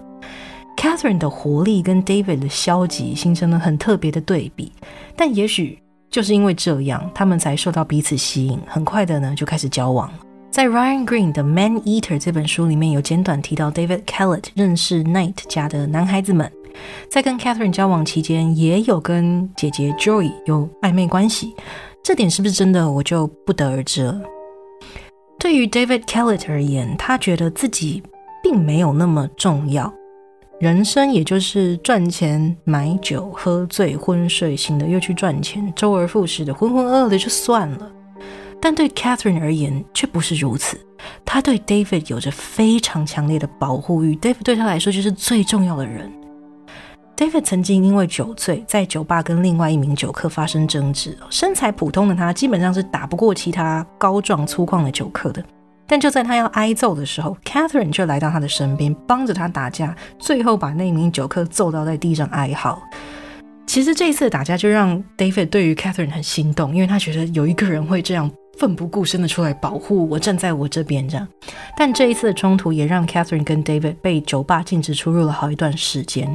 Catherine 的活力跟 David 的消极形成了很特别的对比，但也许就是因为这样，他们才受到彼此吸引，很快的呢就开始交往了。在 Ryan Green 的《Man Eater》这本书里面有简短提到，David Kellett 认识 Knight 家的男孩子们，在跟 Catherine 交往期间，也有跟姐姐 Joy 有暧昧关系。这点是不是真的，我就不得而知了。对于 David Kellett 而言，他觉得自己并没有那么重要，人生也就是赚钱、买酒、喝醉、昏睡，醒了又去赚钱，周而复始的浑浑噩噩的就算了。但对 Catherine 而言却不是如此，她对 David 有着非常强烈的保护欲。David 对她来说就是最重要的人。David 曾经因为酒醉在酒吧跟另外一名酒客发生争执，身材普通的他基本上是打不过其他高壮粗犷的酒客的。但就在他要挨揍的时候，Catherine 却来到他的身边，帮着他打架，最后把那名酒客揍到在地上哀嚎。其实这一次的打架就让 David 对于 Catherine 很心动，因为他觉得有一个人会这样。奋不顾身的出来保护我，站在我这边这样。但这一次的冲突也让 Catherine 跟 David 被酒吧禁止出入了好一段时间。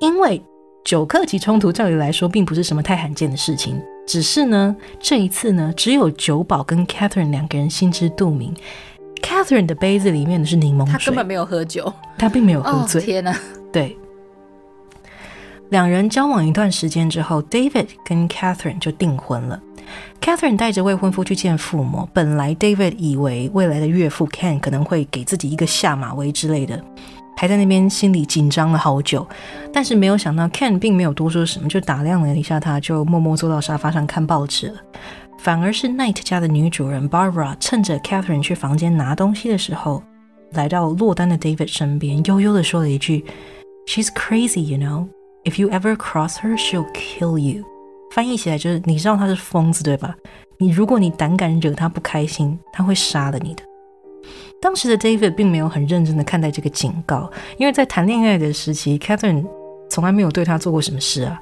因为酒客级冲突，照理来说并不是什么太罕见的事情。只是呢，这一次呢，只有酒保跟 Catherine 两个人心知肚明。Catherine 的杯子里面的是柠檬水，他根本没有喝酒，他并没有喝醉。天哪！对，两人交往一段时间之后，David 跟 Catherine 就订婚了。Catherine 带着未婚夫去见父母。本来 David 以为未来的岳父 Ken 可能会给自己一个下马威之类的，还在那边心里紧张了好久。但是没有想到 Ken 并没有多说什么，就打量了一下他，就默默坐到沙发上看报纸了。反而是 Night 家的女主人 Barbara 趁着 Catherine 去房间拿东西的时候，来到落单的 David 身边，悠悠的说了一句：“She's crazy, you know. If you ever cross her, she'll kill you.” 翻译起来就是，你知道他是疯子对吧？你如果你胆敢惹他不开心，他会杀了你的。当时的 David 并没有很认真的看待这个警告，因为在谈恋爱的时期，Catherine 从来没有对他做过什么事啊。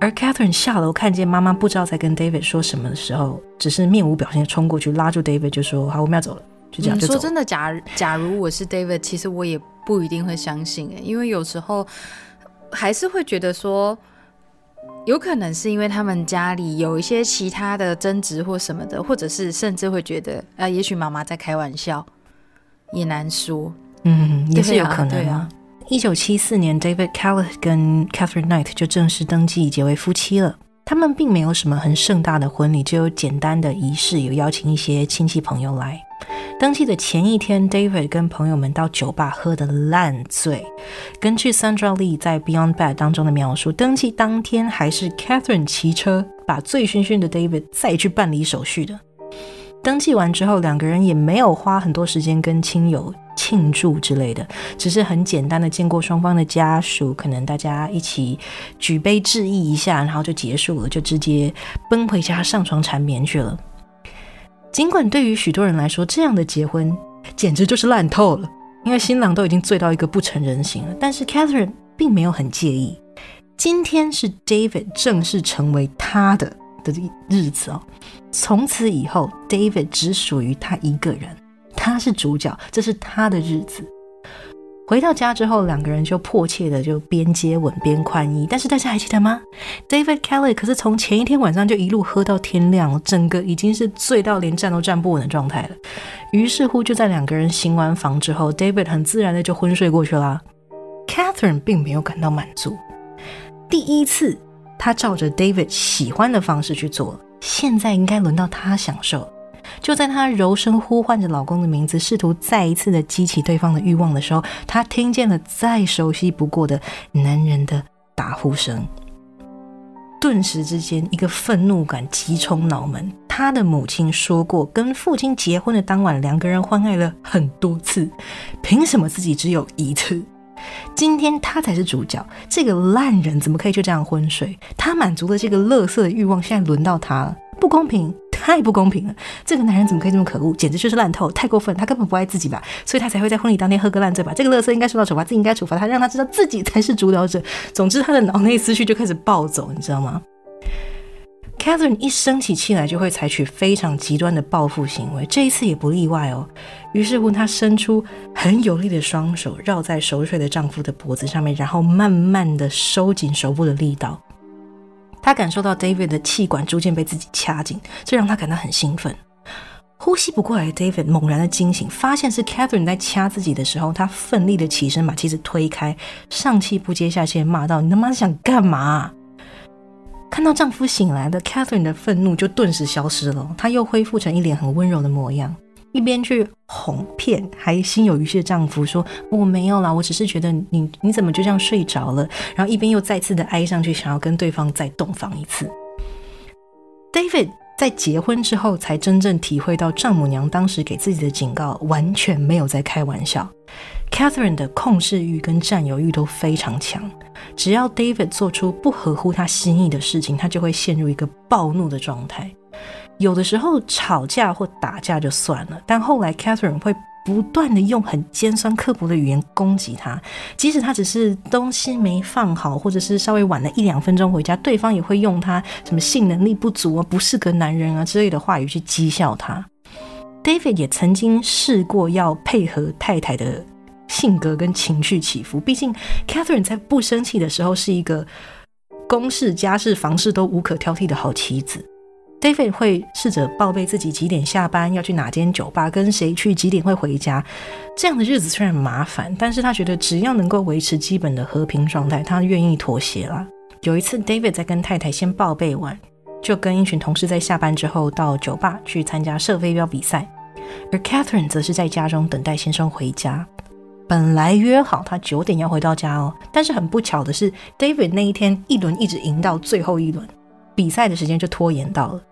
而 Catherine 下楼看见妈妈不知道在跟 David 说什么的时候，只是面无表情的冲过去拉住 David 就说：“好，我们要走了。”就这样就走。说真的，假假如我是 David，其实我也不一定会相信诶，因为有时候还是会觉得说。有可能是因为他们家里有一些其他的争执或什么的，或者是甚至会觉得啊，也许妈妈在开玩笑，也难说。嗯，也是有可能啊。一九七四年，David Kellett 跟 Catherine Knight 就正式登记结为夫妻了。他们并没有什么很盛大的婚礼，只有简单的仪式，有邀请一些亲戚朋友来。登记的前一天，David 跟朋友们到酒吧喝得烂醉。根据 Sandra Lee 在 Beyond Bad 当中的描述，登记当天还是 Catherine 骑车把醉醺醺的 David 再去办理手续的。登记完之后，两个人也没有花很多时间跟亲友庆祝之类的，只是很简单的见过双方的家属，可能大家一起举杯致意一下，然后就结束了，就直接奔回家上床缠绵去了。尽管对于许多人来说，这样的结婚简直就是烂透了，因为新郎都已经醉到一个不成人形了。但是 Catherine 并没有很介意。今天是 David 正式成为他的的日子哦，从此以后 David 只属于他一个人，他是主角，这是他的日子。回到家之后，两个人就迫切的就边接吻边宽衣。但是大家还记得吗？David Kelly 可是从前一天晚上就一路喝到天亮，整个已经是醉到连站都站不稳的状态了。于是乎，就在两个人行完房之后，David 很自然的就昏睡过去啦。Catherine 并没有感到满足，第一次他照着 David 喜欢的方式去做，现在应该轮到他享受。就在她柔声呼唤着老公的名字，试图再一次的激起对方的欲望的时候，她听见了再熟悉不过的男人的打呼声。顿时之间，一个愤怒感急冲脑门。她的母亲说过，跟父亲结婚的当晚，两个人欢爱了很多次，凭什么自己只有一次？今天他才是主角，这个烂人怎么可以就这样昏睡？他满足了这个乐色的欲望，现在轮到他了，不公平！太不公平了！这个男人怎么可以这么可恶？简直就是烂透，太过分！他根本不爱自己吧，所以他才会在婚礼当天喝个烂醉吧？这个乐色应该受到处罚，自己应该处罚他，让他知道自己才是主导者。总之，他的脑内思绪就开始暴走，你知道吗？Catherine 一生起气来就会采取非常极端的报复行为，这一次也不例外哦。于是乎，她伸出很有力的双手，绕在熟睡的丈夫的脖子上面，然后慢慢的收紧手部的力道。他感受到 David 的气管逐渐被自己掐紧，这让他感到很兴奋。呼吸不过来的，David 猛然的惊醒，发现是 Catherine 在掐自己的时候，他奋力的起身把妻子推开，上气不接下气的骂道：“你他妈想干嘛？”看到丈夫醒来的 Catherine 的愤怒就顿时消失了，她又恢复成一脸很温柔的模样。一边去哄骗还心有余悸的丈夫说我没有啦，我只是觉得你你怎么就这样睡着了？然后一边又再次的挨上去，想要跟对方再洞房一次。David 在结婚之后才真正体会到丈母娘当时给自己的警告完全没有在开玩笑。Catherine 的控制欲跟占有欲都非常强，只要 David 做出不合乎他心意的事情，他就会陷入一个暴怒的状态。有的时候吵架或打架就算了，但后来 Catherine 会不断的用很尖酸刻薄的语言攻击他，即使他只是东西没放好，或者是稍微晚了一两分钟回家，对方也会用他什么性能力不足啊、不是个男人啊之类的话语去讥笑他。David 也曾经试过要配合太太的性格跟情绪起伏，毕竟 Catherine 在不生气的时候是一个公事、家事、房事都无可挑剔的好妻子。David 会试着报备自己几点下班，要去哪间酒吧，跟谁去，几点会回家。这样的日子虽然麻烦，但是他觉得只要能够维持基本的和平状态，他愿意妥协了。有一次，David 在跟太太先报备完，就跟一群同事在下班之后到酒吧去参加射飞镖比赛，而 Catherine 则是在家中等待先生回家。本来约好他九点要回到家哦，但是很不巧的是，David 那一天一轮一直赢到最后一轮，比赛的时间就拖延到了。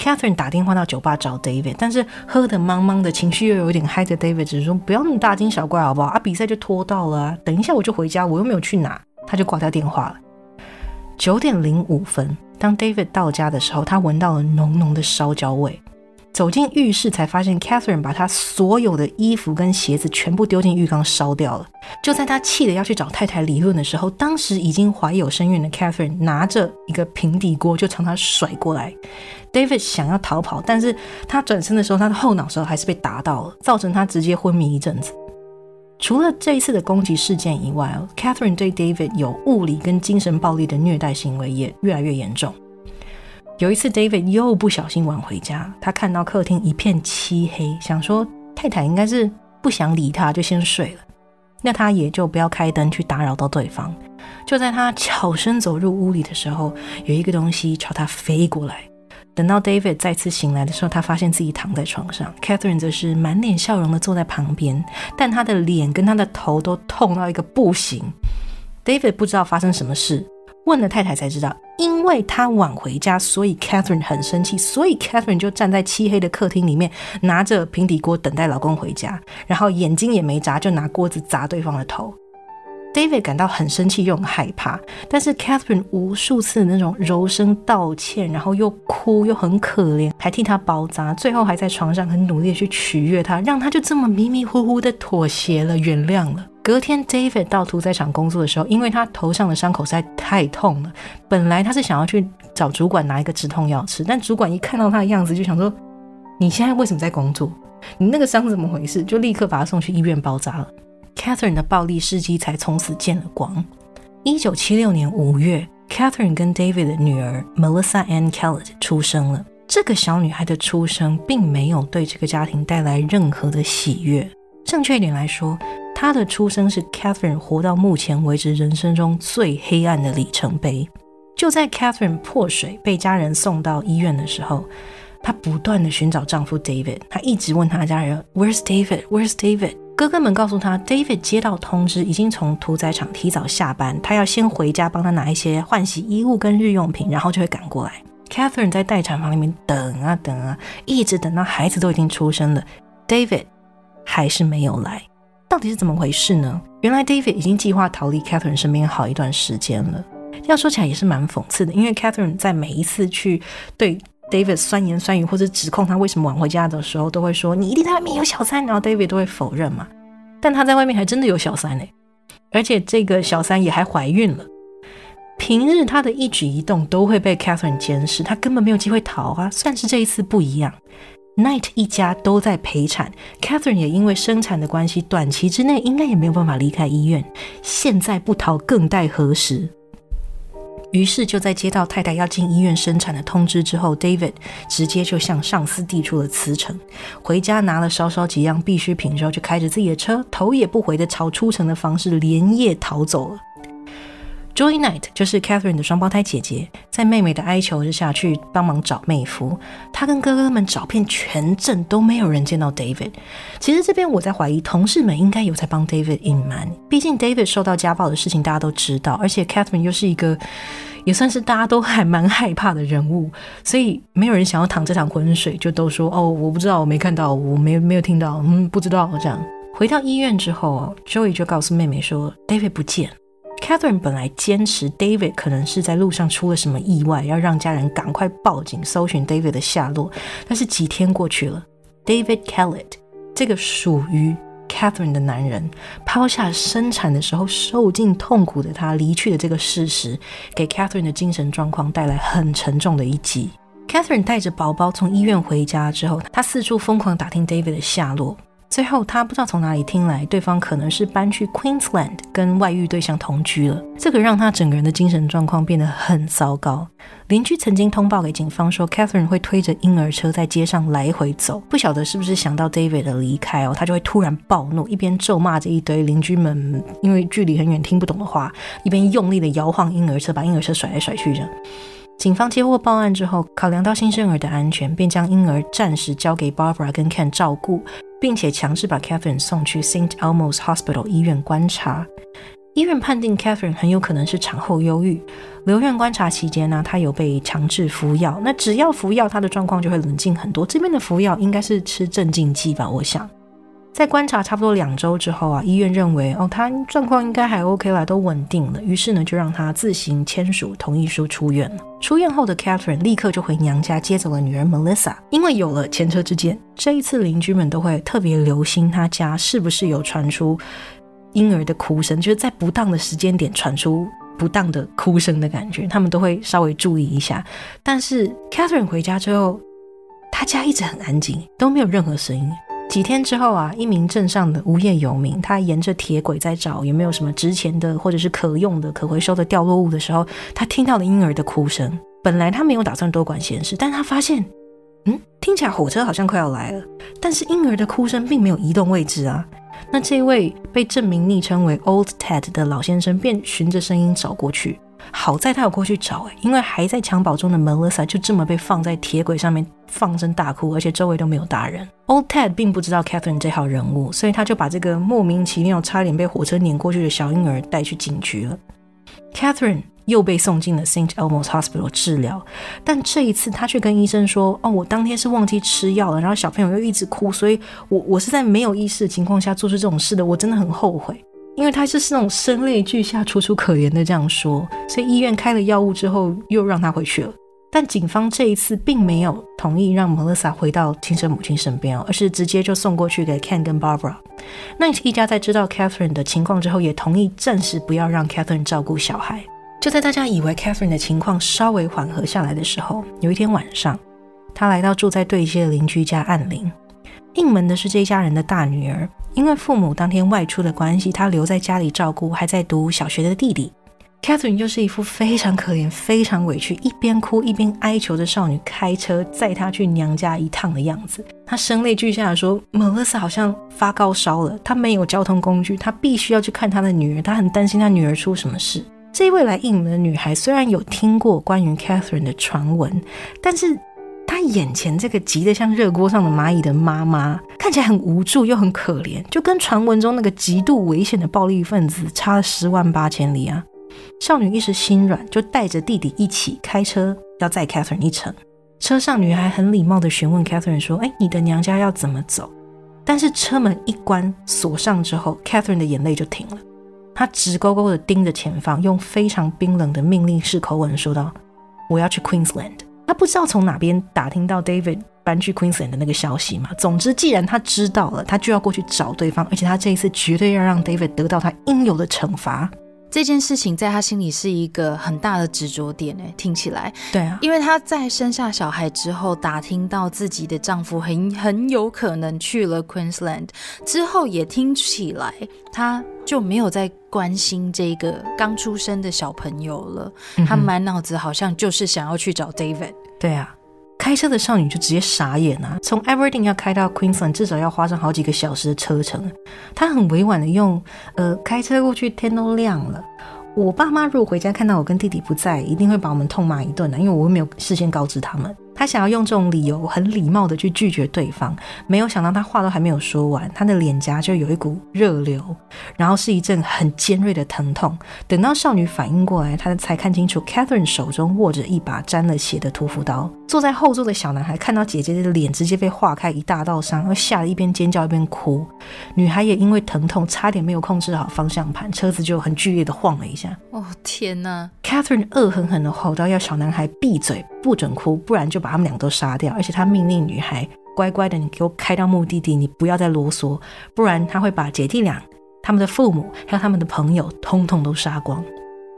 Catherine 打电话到酒吧找 David，但是喝的茫茫的情绪又有点嗨的 David 只是说不要那么大惊小怪好不好？啊，比赛就拖到了啊，等一下我就回家，我又没有去拿，他就挂掉电话了。九点零五分，当 David 到家的时候，他闻到了浓浓的烧焦味。走进浴室，才发现 Catherine 把他所有的衣服跟鞋子全部丢进浴缸烧掉了。就在他气得要去找太太理论的时候，当时已经怀有身孕的 Catherine 拿着一个平底锅就朝他甩过来。David 想要逃跑，但是他转身的时候，他的后脑勺还是被打到了，造成他直接昏迷一阵子。除了这一次的攻击事件以外，Catherine 对 David 有物理跟精神暴力的虐待行为也越来越严重。有一次，David 又不小心晚回家，他看到客厅一片漆黑，想说太太应该是不想理他，就先睡了。那他也就不要开灯去打扰到对方。就在他悄声走入屋里的时候，有一个东西朝他飞过来。等到 David 再次醒来的时候，他发现自己躺在床上，Catherine 则是满脸笑容的坐在旁边，但他的脸跟他的头都痛到一个不行。David 不知道发生什么事。问了太太才知道，因为他晚回家，所以 Catherine 很生气，所以 Catherine 就站在漆黑的客厅里面，拿着平底锅等待老公回家，然后眼睛也没眨，就拿锅子砸对方的头。David 感到很生气又很害怕，但是 Catherine 无数次那种柔声道歉，然后又哭又很可怜，还替他包扎，最后还在床上很努力的去取悦他，让他就这么迷迷糊糊的妥协了，原谅了。隔天 David 到屠宰场工作的时候，因为他头上的伤口实在太痛了，本来他是想要去找主管拿一个止痛药吃，但主管一看到他的样子就想说：“你现在为什么在工作？你那个伤怎么回事？”就立刻把他送去医院包扎了。Catherine 的暴力事迹才从此见了光。一九七六年五月，Catherine 跟 David 的女儿 Melissa Ann Kellett 出生了。这个小女孩的出生并没有对这个家庭带来任何的喜悦。正确一点来说，她的出生是 Catherine 活到目前为止人生中最黑暗的里程碑。就在 Catherine 破水被家人送到医院的时候，她不断的寻找丈夫 David，她一直问她家人：“Where's David? Where's David?” 哥哥们告诉他，David 接到通知，已经从屠宰场提早下班，他要先回家帮他拿一些换洗衣物跟日用品，然后就会赶过来。Catherine 在待产房里面等啊等啊，一直等到孩子都已经出生了，David 还是没有来。到底是怎么回事呢？原来 David 已经计划逃离 Catherine 身边好一段时间了。要说起来也是蛮讽刺的，因为 Catherine 在每一次去对 David 酸言酸语或者指控他为什么晚回家的时候，都会说你一定在外面有小三，然后 David 都会否认嘛。但他在外面还真的有小三呢，而且这个小三也还怀孕了。平日他的一举一动都会被 Catherine 监视，他根本没有机会逃啊。但是这一次不一样，Knight 一家都在陪产，Catherine 也因为生产的关系，短期之内应该也没有办法离开医院。现在不逃更待何时？于是就在接到太太要进医院生产的通知之后，David 直接就向上司递出了辞呈，回家拿了稍稍几样必需品之后，就开着自己的车，头也不回的朝出城的方式连夜逃走了。Joy Knight 就是 Catherine 的双胞胎姐姐，在妹妹的哀求之下去帮忙找妹夫。她跟哥哥们找遍全镇都没有人见到 David。其实这边我在怀疑，同事们应该有在帮 David 隐瞒。毕竟 David 受到家暴的事情大家都知道，而且 Catherine 又是一个也算是大家都还蛮害怕的人物，所以没有人想要淌这场浑水，就都说哦，我不知道，我没看到，我没没有听到，嗯，不知道这样。回到医院之后，Joy 就告诉妹妹说，David 不见。Catherine 本来坚持 David 可能是在路上出了什么意外，要让家人赶快报警搜寻 David 的下落。但是几天过去了，David k e l l e t 这个属于 Catherine 的男人抛下生产的时候受尽痛苦的他离去的这个事实，给 Catherine 的精神状况带来很沉重的一击。Catherine 带着宝宝从医院回家之后，她四处疯狂打听 David 的下落。最后，他不知道从哪里听来，对方可能是搬去 Queensland 跟外遇对象同居了。这个让他整个人的精神状况变得很糟糕。邻居曾经通报给警方说，Catherine 会推着婴儿车在街上来回走。不晓得是不是想到 David 的离开哦，他就会突然暴怒，一边咒骂着一堆邻居们因为距离很远听不懂的话，一边用力的摇晃婴儿车，把婴儿车甩来甩去着。警方接获报案之后，考量到新生儿的安全，便将婴儿暂时交给 Barbara 跟 Ken 照顾。并且强制把 Catherine 送去 Saint Elmo's Hospital 医院观察。医院判定 Catherine 很有可能是产后忧郁。留院观察期间呢，她有被强制服药。那只要服药，她的状况就会冷静很多。这边的服药应该是吃镇静剂吧，我想。在观察差不多两周之后啊，医院认为哦，他状况应该还 OK 了，都稳定了。于是呢，就让他自行签署同意书出院了。出院后的 Catherine 立刻就回娘家接走了女儿 Melissa。因为有了前车之鉴，这一次邻居们都会特别留心他家是不是有传出婴儿的哭声，就是在不当的时间点传出不当的哭声的感觉，他们都会稍微注意一下。但是 Catherine 回家之后，他家一直很安静，都没有任何声音。几天之后啊，一名镇上的无业游民，他沿着铁轨在找有没有什么值钱的或者是可用的、可回收的掉落物的时候，他听到了婴儿的哭声。本来他没有打算多管闲事，但他发现，嗯，听起来火车好像快要来了，但是婴儿的哭声并没有移动位置啊。那这位被证明昵称为 Old Ted 的老先生便循着声音找过去。好在他有过去找哎，因为还在襁褓中的 Melissa 就这么被放在铁轨上面放声大哭，而且周围都没有大人。Old Ted 并不知道 Catherine 这号人物，所以他就把这个莫名其妙差点被火车碾过去的小婴儿带去警局了。Catherine 又被送进了 Saint Elmo's Hospital 治疗，但这一次他却跟医生说：“哦，我当天是忘记吃药了，然后小朋友又一直哭，所以我我是在没有意识的情况下做出这种事的，我真的很后悔。”因为他是那种声泪俱下、楚楚可怜的这样说，所以医院开了药物之后又让他回去了。但警方这一次并没有同意让 Melissa 回到亲生母亲身边哦，而是直接就送过去给 Ken 跟 Barbara。那一家在知道 Catherine 的情况之后，也同意暂时不要让 Catherine 照顾小孩。就在大家以为 Catherine 的情况稍微缓和下来的时候，有一天晚上，他来到住在对街的邻居家按铃。应门的是这一家人的大女儿，因为父母当天外出的关系，她留在家里照顾还在读小学的弟弟。Catherine 就是一副非常可怜、非常委屈，一边哭一边哀求着少女开车载她去娘家一趟的样子。她声泪俱下地说：“Melissa 好像发高烧了，她没有交通工具，她必须要去看她的女儿，她很担心她女儿出什么事。”这位来应门的女孩虽然有听过关于 Catherine 的传闻，但是她眼前这个急得像热锅上的蚂蚁的妈妈，看起来很无助又很可怜，就跟传闻中那个极度危险的暴力分子差了十万八千里啊！少女一时心软，就带着弟弟一起开车要载 Catherine 一程。车上，女孩很礼貌地询问 Catherine 说：“哎，你的娘家要怎么走？”但是车门一关锁上之后，Catherine 的眼泪就停了。她直勾勾地盯着前方，用非常冰冷的命令式口吻说道：“我要去 Queensland。”他不知道从哪边打听到 David 搬去 Queensland 的那个消息嘛？总之，既然他知道了，他就要过去找对方，而且他这一次绝对要让 David 得到他应有的惩罚。这件事情在他心里是一个很大的执着点诶，听起来，对啊，因为她在生下小孩之后，打听到自己的丈夫很很有可能去了 Queensland 之后，也听起来她就没有再关心这个刚出生的小朋友了，她满脑子好像就是想要去找 David，对啊。开车的少女就直接傻眼啊！从 Everything 要开到 Queensland，至少要花上好几个小时的车程。她很委婉的用，呃，开车过去，天都亮了。我爸妈如果回家看到我跟弟弟不在，一定会把我们痛骂一顿的，因为我没有事先告知他们。她想要用这种理由很礼貌的去拒绝对方，没有想到她话都还没有说完，她的脸颊就有一股热流，然后是一阵很尖锐的疼痛。等到少女反应过来，她才看清楚，Catherine 手中握着一把沾了血的屠夫刀。坐在后座的小男孩看到姐姐的脸直接被划开一大道伤，而吓得一边尖叫一边哭。女孩也因为疼痛差点没有控制好方向盘，车子就很剧烈的晃了一下。哦天哪！Catherine 恶狠狠的吼到：“要小男孩闭嘴，不准哭，不然就把。”他们俩都杀掉，而且他命令女孩乖乖的，你给我开到目的地，你不要再啰嗦，不然他会把姐弟俩、他们的父母还有他们的朋友通通都杀光。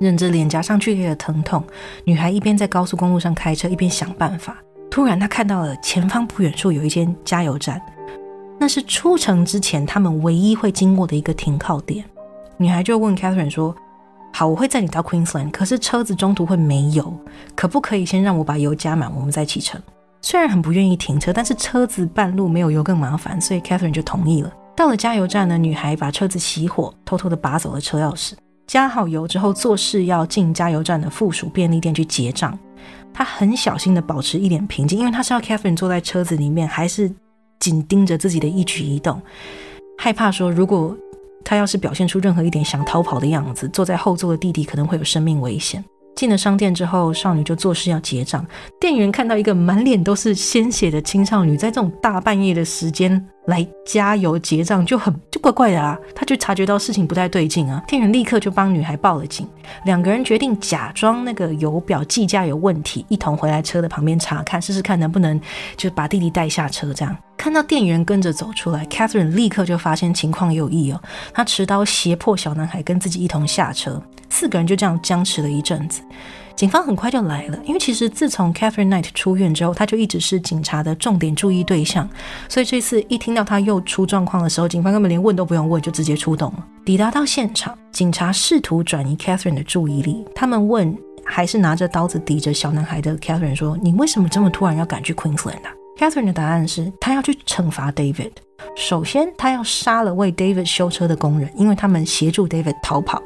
忍着脸颊上剧烈的疼痛，女孩一边在高速公路上开车，一边想办法。突然，她看到了前方不远处有一间加油站，那是出城之前他们唯一会经过的一个停靠点。女孩就问 Catherine 说。好，我会载你到 Queensland，可是车子中途会没油，可不可以先让我把油加满，我们再启程？虽然很不愿意停车，但是车子半路没有油更麻烦，所以 Catherine 就同意了。到了加油站呢，女孩把车子熄火，偷偷的拔走了车钥匙，加好油之后，做事要进加油站的附属便利店去结账。他很小心的保持一脸平静，因为他知道 Catherine 坐在车子里面，还是紧盯着自己的一举一动，害怕说如果。他要是表现出任何一点想逃跑的样子，坐在后座的弟弟可能会有生命危险。进了商店之后，少女就做事要结账。店员看到一个满脸都是鲜血的青少女，在这种大半夜的时间来加油结账，就很就怪怪的啊。他就察觉到事情不太对劲啊。店员立刻就帮女孩报了警。两个人决定假装那个油表计价有问题，一同回来车的旁边查看，试试看能不能就把弟弟带下车。这样看到店员跟着走出来，Catherine 立刻就发现情况有异哦。她持刀胁迫小男孩跟自己一同下车。四个人就这样僵持了一阵子，警方很快就来了。因为其实自从 Catherine Knight 出院之后，他就一直是警察的重点注意对象，所以这次一听到他又出状况的时候，警方根本连问都不用问，就直接出动了。抵达到现场，警察试图转移 Catherine 的注意力。他们问还是拿着刀子抵着小男孩的 Catherine 说：“你为什么这么突然要赶去 Queensland 啊？”Catherine 的答案是：他要去惩罚 David。首先，他要杀了为 David 修车的工人，因为他们协助 David 逃跑。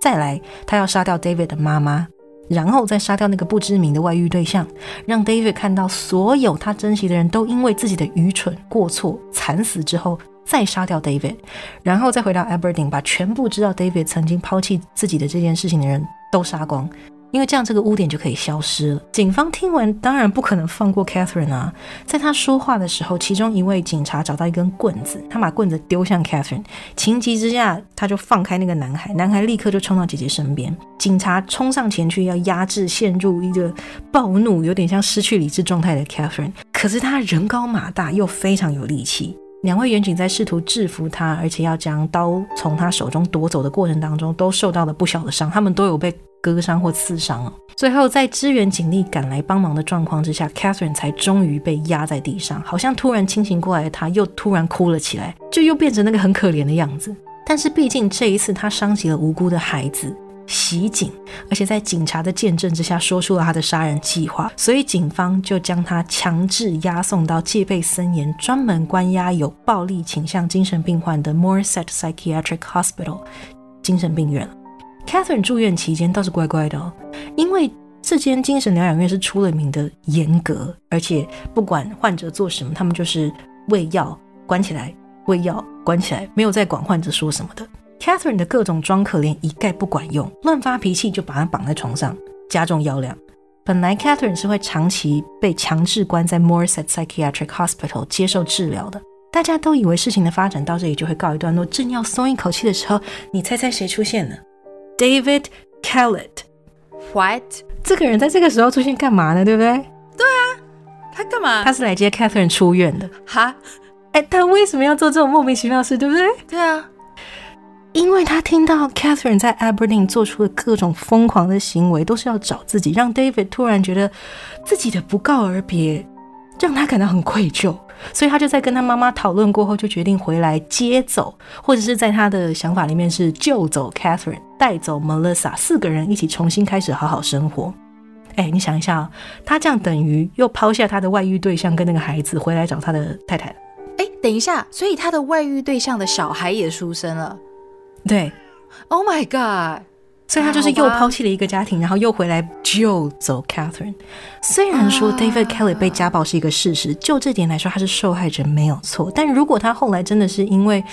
再来，他要杀掉 David 的妈妈，然后再杀掉那个不知名的外遇对象，让 David 看到所有他珍惜的人都因为自己的愚蠢过错惨死之后，再杀掉 David，然后再回到 Aberdeen，把全部知道 David 曾经抛弃自己的这件事情的人都杀光。因为这样这个污点就可以消失了。警方听完当然不可能放过 Catherine 啊，在他说话的时候，其中一位警察找到一根棍子，他把棍子丢向 Catherine，情急之下他就放开那个男孩，男孩立刻就冲到姐姐身边，警察冲上前去要压制陷入一个暴怒、有点像失去理智状态的 Catherine，可是他人高马大又非常有力气。两位远警在试图制服他，而且要将刀从他手中夺走的过程当中，都受到了不小的伤，他们都有被割伤或刺伤哦。最后，在支援警力赶来帮忙的状况之下，Catherine 才终于被压在地上，好像突然清醒过来的她，又突然哭了起来，就又变成那个很可怜的样子。但是毕竟这一次她伤及了无辜的孩子。袭警，而且在警察的见证之下说出了他的杀人计划，所以警方就将他强制押送到戒备森严、专门关押有暴力倾向精神病患的 Moorset Psychiatric Hospital 精神病院。Catherine 住院期间倒是乖乖的，哦，因为这间精神疗养院是出了名的严格，而且不管患者做什么，他们就是喂药关起来，喂药关起来，没有再管患者说什么的。Catherine 的各种装可怜一概不管用，乱发脾气就把他绑在床上，加重药量。本来 Catherine 是会长期被强制关在 Morriset Psychiatric Hospital 接受治疗的。大家都以为事情的发展到这里就会告一段落，正要松一口气的时候，你猜猜谁出现了？David Kellett。What？这个人在这个时候出现干嘛呢？对不对？对啊，他干嘛？他是来接 Catherine 出院的。哈？哎，他为什么要做这种莫名其妙的事？对不对？对啊。因为他听到 Catherine 在 Aberdeen 做出的各种疯狂的行为，都是要找自己，让 David 突然觉得自己的不告而别让他感到很愧疚，所以他就在跟他妈妈讨论过后，就决定回来接走，或者是在他的想法里面是救走 Catherine，带走 Melissa，四个人一起重新开始好好生活。哎，你想一下，他这样等于又抛下他的外遇对象跟那个孩子，回来找他的太太。哎，等一下，所以他的外遇对象的小孩也出生了。对，Oh my God！所以他就是又抛弃了一个家庭，然后又回来救走 Catherine。虽然说 David Kelly 被家暴是一个事实，就这点来说他是受害者没有错。但如果他后来真的是因为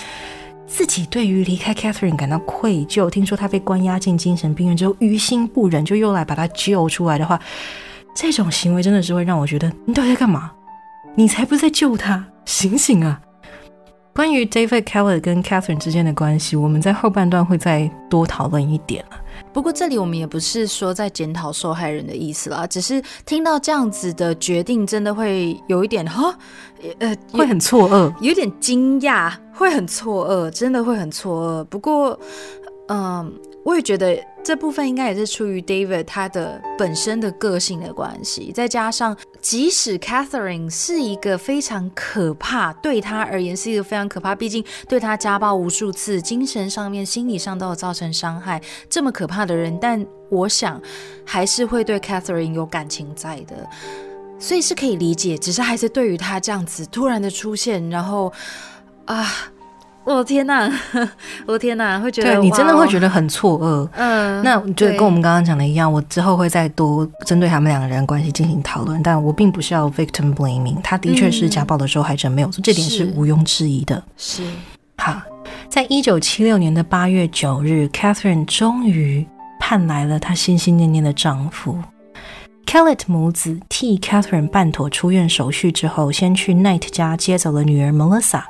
自己对于离开 Catherine 感到愧疚，听说他被关押进精神病院之后于心不忍，就又来把他救出来的话，这种行为真的是会让我觉得你到底在干嘛？你才不是在救他，醒醒啊！关于 David Keller 跟 Catherine 之间的关系，我们在后半段会再多讨论一点了。不过这里我们也不是说在检讨受害人的意思啦，只是听到这样子的决定，真的会有一点哈，呃，会很错愕，有点惊讶，会很错愕，真的会很错愕。不过，嗯。我也觉得这部分应该也是出于 David 他的本身的个性的关系，再加上即使 Catherine 是一个非常可怕，对他而言是一个非常可怕，毕竟对他家暴无数次，精神上面、心理上都有造成伤害，这么可怕的人，但我想还是会对 Catherine 有感情在的，所以是可以理解，只是还是对于他这样子突然的出现，然后啊。我的天哪！我 的天哪！会觉得对你真的会觉得很错愕。嗯，那就跟我们刚刚讲的一样，我之后会再多针对他们两个人关系进行讨论。但我并不是要 victim blaming，他的确是家暴的受害者，没有错，这点是毋庸置疑的。是好，在一九七六年的八月九日，Catherine 终于盼来了她心心念念的丈夫 Kellett 母子替 Catherine 办妥出院手续之后，先去 Knight 家接走了女儿 Melissa。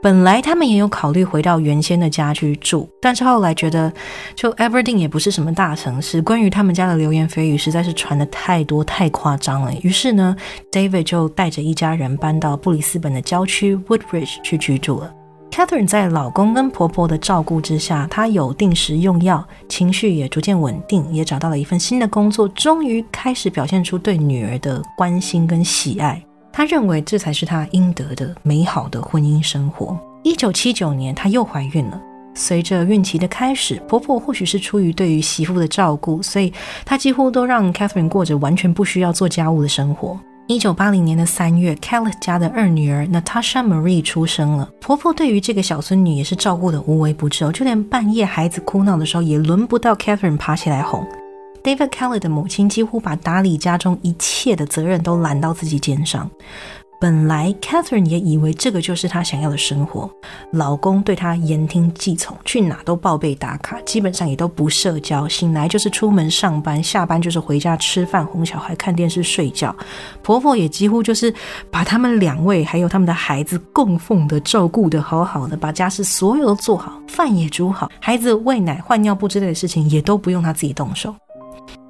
本来他们也有考虑回到原先的家去住，但是后来觉得，就 Everdeen 也不是什么大城市，关于他们家的流言蜚语实在是传的太多太夸张了。于是呢，David 就带着一家人搬到布里斯本的郊区 Woodbridge 去居住了。Catherine 在老公跟婆婆的照顾之下，她有定时用药，情绪也逐渐稳定，也找到了一份新的工作，终于开始表现出对女儿的关心跟喜爱。她认为这才是她应得的美好的婚姻生活。一九七九年，她又怀孕了。随着孕期的开始，婆婆或许是出于对于媳妇的照顾，所以她几乎都让 Catherine 过着完全不需要做家务的生活。一九八零年的三月，Kelly 家的二女儿 Natasha Marie 出生了。婆婆对于这个小孙女也是照顾的无微不至哦，就连半夜孩子哭闹的时候，也轮不到 Catherine 爬起来哄。David Kelly 的母亲几乎把打理家中一切的责任都揽到自己肩上。本来 Catherine 也以为这个就是她想要的生活，老公对她言听计从，去哪都报备打卡，基本上也都不社交，醒来就是出门上班，下班就是回家吃饭、哄小孩、看电视、睡觉。婆婆也几乎就是把他们两位还有他们的孩子供奉的、照顾的好好的，把家事所有都做好，饭也煮好，孩子喂奶、换尿布之类的事情也都不用她自己动手。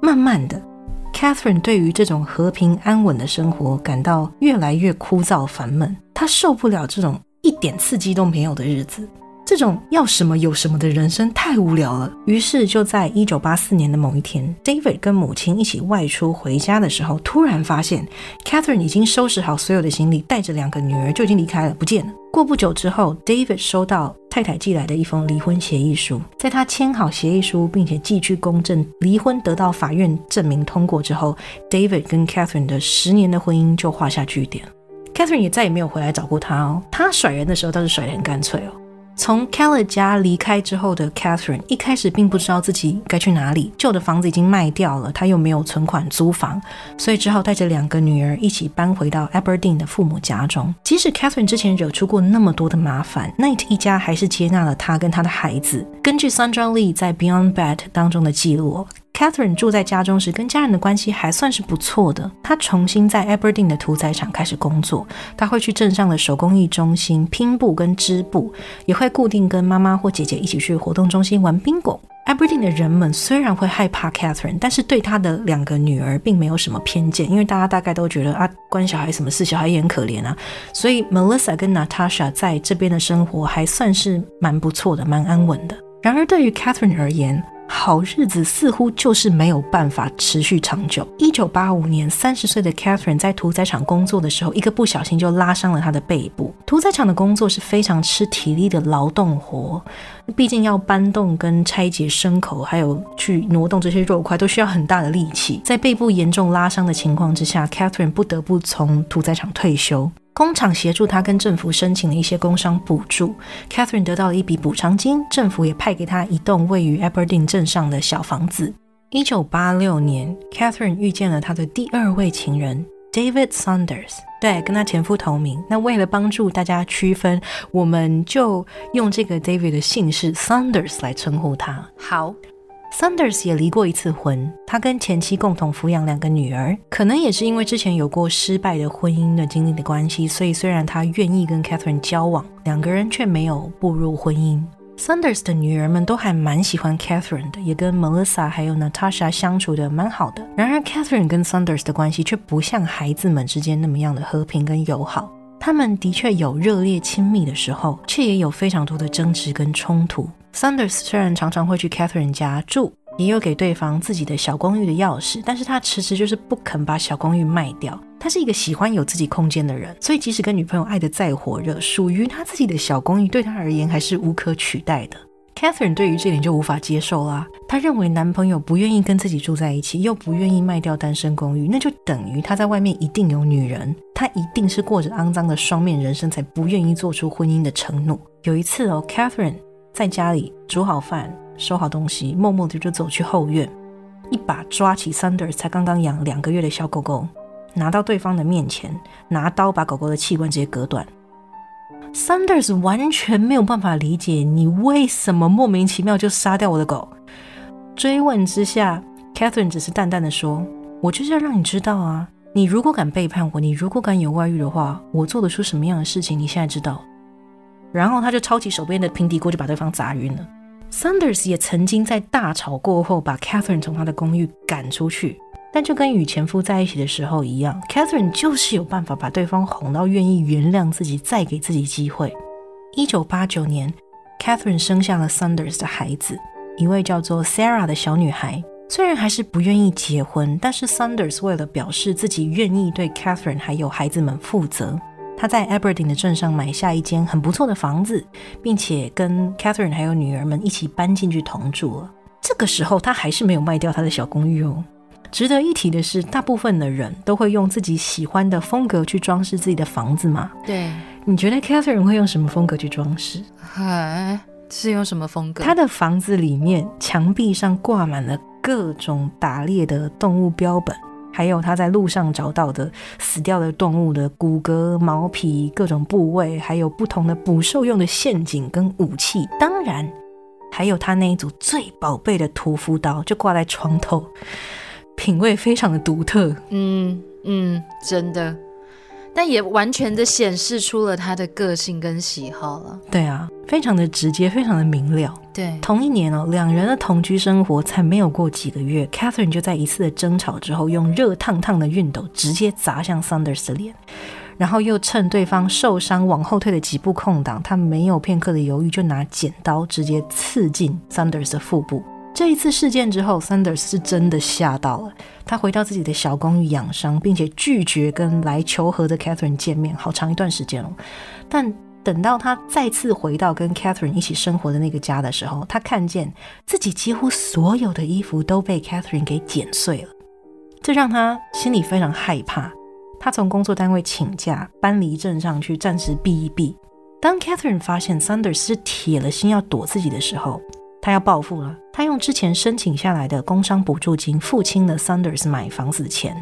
慢慢的。Catherine 对于这种和平安稳的生活感到越来越枯燥烦闷，她受不了这种一点刺激都没有的日子，这种要什么有什么的人生太无聊了。于是就在一九八四年的某一天，David 跟母亲一起外出回家的时候，突然发现 Catherine 已经收拾好所有的行李，带着两个女儿就已经离开了，不见了。过不久之后，David 收到太太寄来的一封离婚协议书。在他签好协议书，并且寄去公证，离婚得到法院证明通过之后，David 跟 Catherine 的十年的婚姻就画下句点。Catherine 也再也没有回来找过他哦。他甩人的时候倒是甩得很干脆哦。从 Keller 家离开之后的 Catherine 一开始并不知道自己该去哪里，旧的房子已经卖掉了，她又没有存款租房，所以只好带着两个女儿一起搬回到 Aberdeen 的父母家中。即使 Catherine 之前惹出过那么多的麻烦，Night 一家还是接纳了她跟她的孩子。根据 Sandra Lee 在 Beyond Bad 当中的记录。Catherine 住在家中时，跟家人的关系还算是不错的。她重新在 Aberdeen 的屠宰场开始工作，她会去镇上的手工艺中心拼布跟织布，也会固定跟妈妈或姐姐一起去活动中心玩 bingo。Aberdeen 的人们虽然会害怕 Catherine，但是对她的两个女儿并没有什么偏见，因为大家大概都觉得啊，关小孩什么事？小孩也很可怜啊。所以 Melissa 跟 Natasha 在这边的生活还算是蛮不错的，蛮安稳的。然而对于 Catherine 而言，好日子似乎就是没有办法持续长久。一九八五年，三十岁的 Catherine 在屠宰场工作的时候，一个不小心就拉伤了她的背部。屠宰场的工作是非常吃体力的劳动活，毕竟要搬动跟拆解牲口，还有去挪动这些肉块，都需要很大的力气。在背部严重拉伤的情况之下，Catherine 不得不从屠宰场退休。工厂协助他跟政府申请了一些工伤补助，Catherine 得到了一笔补偿金，政府也派给他一栋位于 Aberdeen 镇上的小房子。一九八六年，Catherine 遇见了她的第二位情人 David Saunders，对，跟他前夫同名。那为了帮助大家区分，我们就用这个 David 的姓氏 Saunders 来称呼他。好。Sanders 也离过一次婚，他跟前妻共同抚养两个女儿。可能也是因为之前有过失败的婚姻的经历的关系，所以虽然他愿意跟 Catherine 交往，两个人却没有步入婚姻。Sanders 的女儿们都还蛮喜欢 Catherine 的，也跟 Melissa 还有 Natasha 相处的蛮好的。然而 Catherine 跟 Sanders 的关系却不像孩子们之间那么样的和平跟友好。他们的确有热烈亲密的时候，却也有非常多的争执跟冲突。Sanders 虽然常常会去 Catherine 家住，也有给对方自己的小公寓的钥匙，但是他迟迟就是不肯把小公寓卖掉。他是一个喜欢有自己空间的人，所以即使跟女朋友爱得再火热，属于他自己的小公寓对他而言还是无可取代的。Catherine 对于这点就无法接受啦。她认为男朋友不愿意跟自己住在一起，又不愿意卖掉单身公寓，那就等于他在外面一定有女人，他一定是过着肮脏的双面人生，才不愿意做出婚姻的承诺。有一次哦，Catherine。在家里煮好饭、收好东西，默默的就走去后院，一把抓起 Sanders 才刚刚养两个月的小狗狗，拿到对方的面前，拿刀把狗狗的器官直接割断。Sanders 完全没有办法理解你为什么莫名其妙就杀掉我的狗。追问之下，Catherine 只是淡淡的说：“我就是要让你知道啊，你如果敢背叛我，你如果敢有外遇的话，我做得出什么样的事情，你现在知道。”然后他就抄起手边的平底锅，就把对方砸晕了。Sanders 也曾经在大吵过后，把 Catherine 从他的公寓赶出去。但就跟与前夫在一起的时候一样，Catherine 就是有办法把对方哄到愿意原谅自己，再给自己机会。一九八九年，Catherine 生下了 Sanders 的孩子，一位叫做 Sarah 的小女孩。虽然还是不愿意结婚，但是 Sanders 为了表示自己愿意对 Catherine 还有孩子们负责。他在 Aberdeen 的镇上买下一间很不错的房子，并且跟 Catherine 还有女儿们一起搬进去同住了。这个时候，他还是没有卖掉他的小公寓哦。值得一提的是，大部分的人都会用自己喜欢的风格去装饰自己的房子嘛。对，你觉得 Catherine 会用什么风格去装饰？哎，是用什么风格？他的房子里面墙壁上挂满了各种打猎的动物标本。还有他在路上找到的死掉的动物的骨骼、毛皮、各种部位，还有不同的捕兽用的陷阱跟武器，当然还有他那一组最宝贝的屠夫刀，就挂在床头，品味非常的独特。嗯嗯，真的。但也完全的显示出了他的个性跟喜好了。对啊，非常的直接，非常的明了。对，同一年哦，两人的同居生活才没有过几个月，Catherine 就在一次的争吵之后，用热烫烫的熨斗直接砸向 Saunders 的脸，然后又趁对方受伤往后退的几步空档，他没有片刻的犹豫，就拿剪刀直接刺进 Saunders 的腹部。这一次事件之后，Sanders 是真的吓到了。他回到自己的小公寓养伤，并且拒绝跟来求和的 Catherine 见面，好长一段时间了。但等到他再次回到跟 Catherine 一起生活的那个家的时候，他看见自己几乎所有的衣服都被 Catherine 给剪碎了，这让他心里非常害怕。他从工作单位请假，搬离镇上去暂时避一避。当 Catherine 发现 Sanders 是铁了心要躲自己的时候，他要报复了。他用之前申请下来的工伤补助金付清了 Saunders 买房子的钱，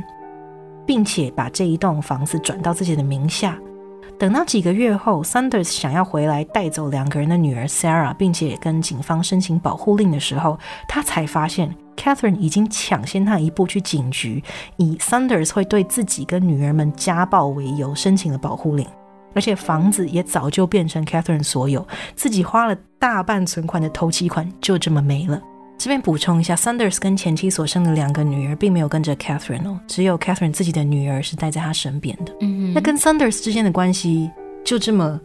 并且把这一栋房子转到自己的名下。等到几个月后，Saunders 想要回来带走两个人的女儿 Sarah，并且跟警方申请保护令的时候，他才发现 Catherine 已经抢先他一步去警局，以 Saunders 会对自己跟女儿们家暴为由申请了保护令。而且房子也早就变成 Catherine 所有，自己花了大半存款的头期款就这么没了。这边补充一下，Saunders 跟前妻所生的两个女儿并没有跟着 Catherine 哦，只有 Catherine 自己的女儿是待在她身边的。嗯，那跟 Saunders 之间的关系就这么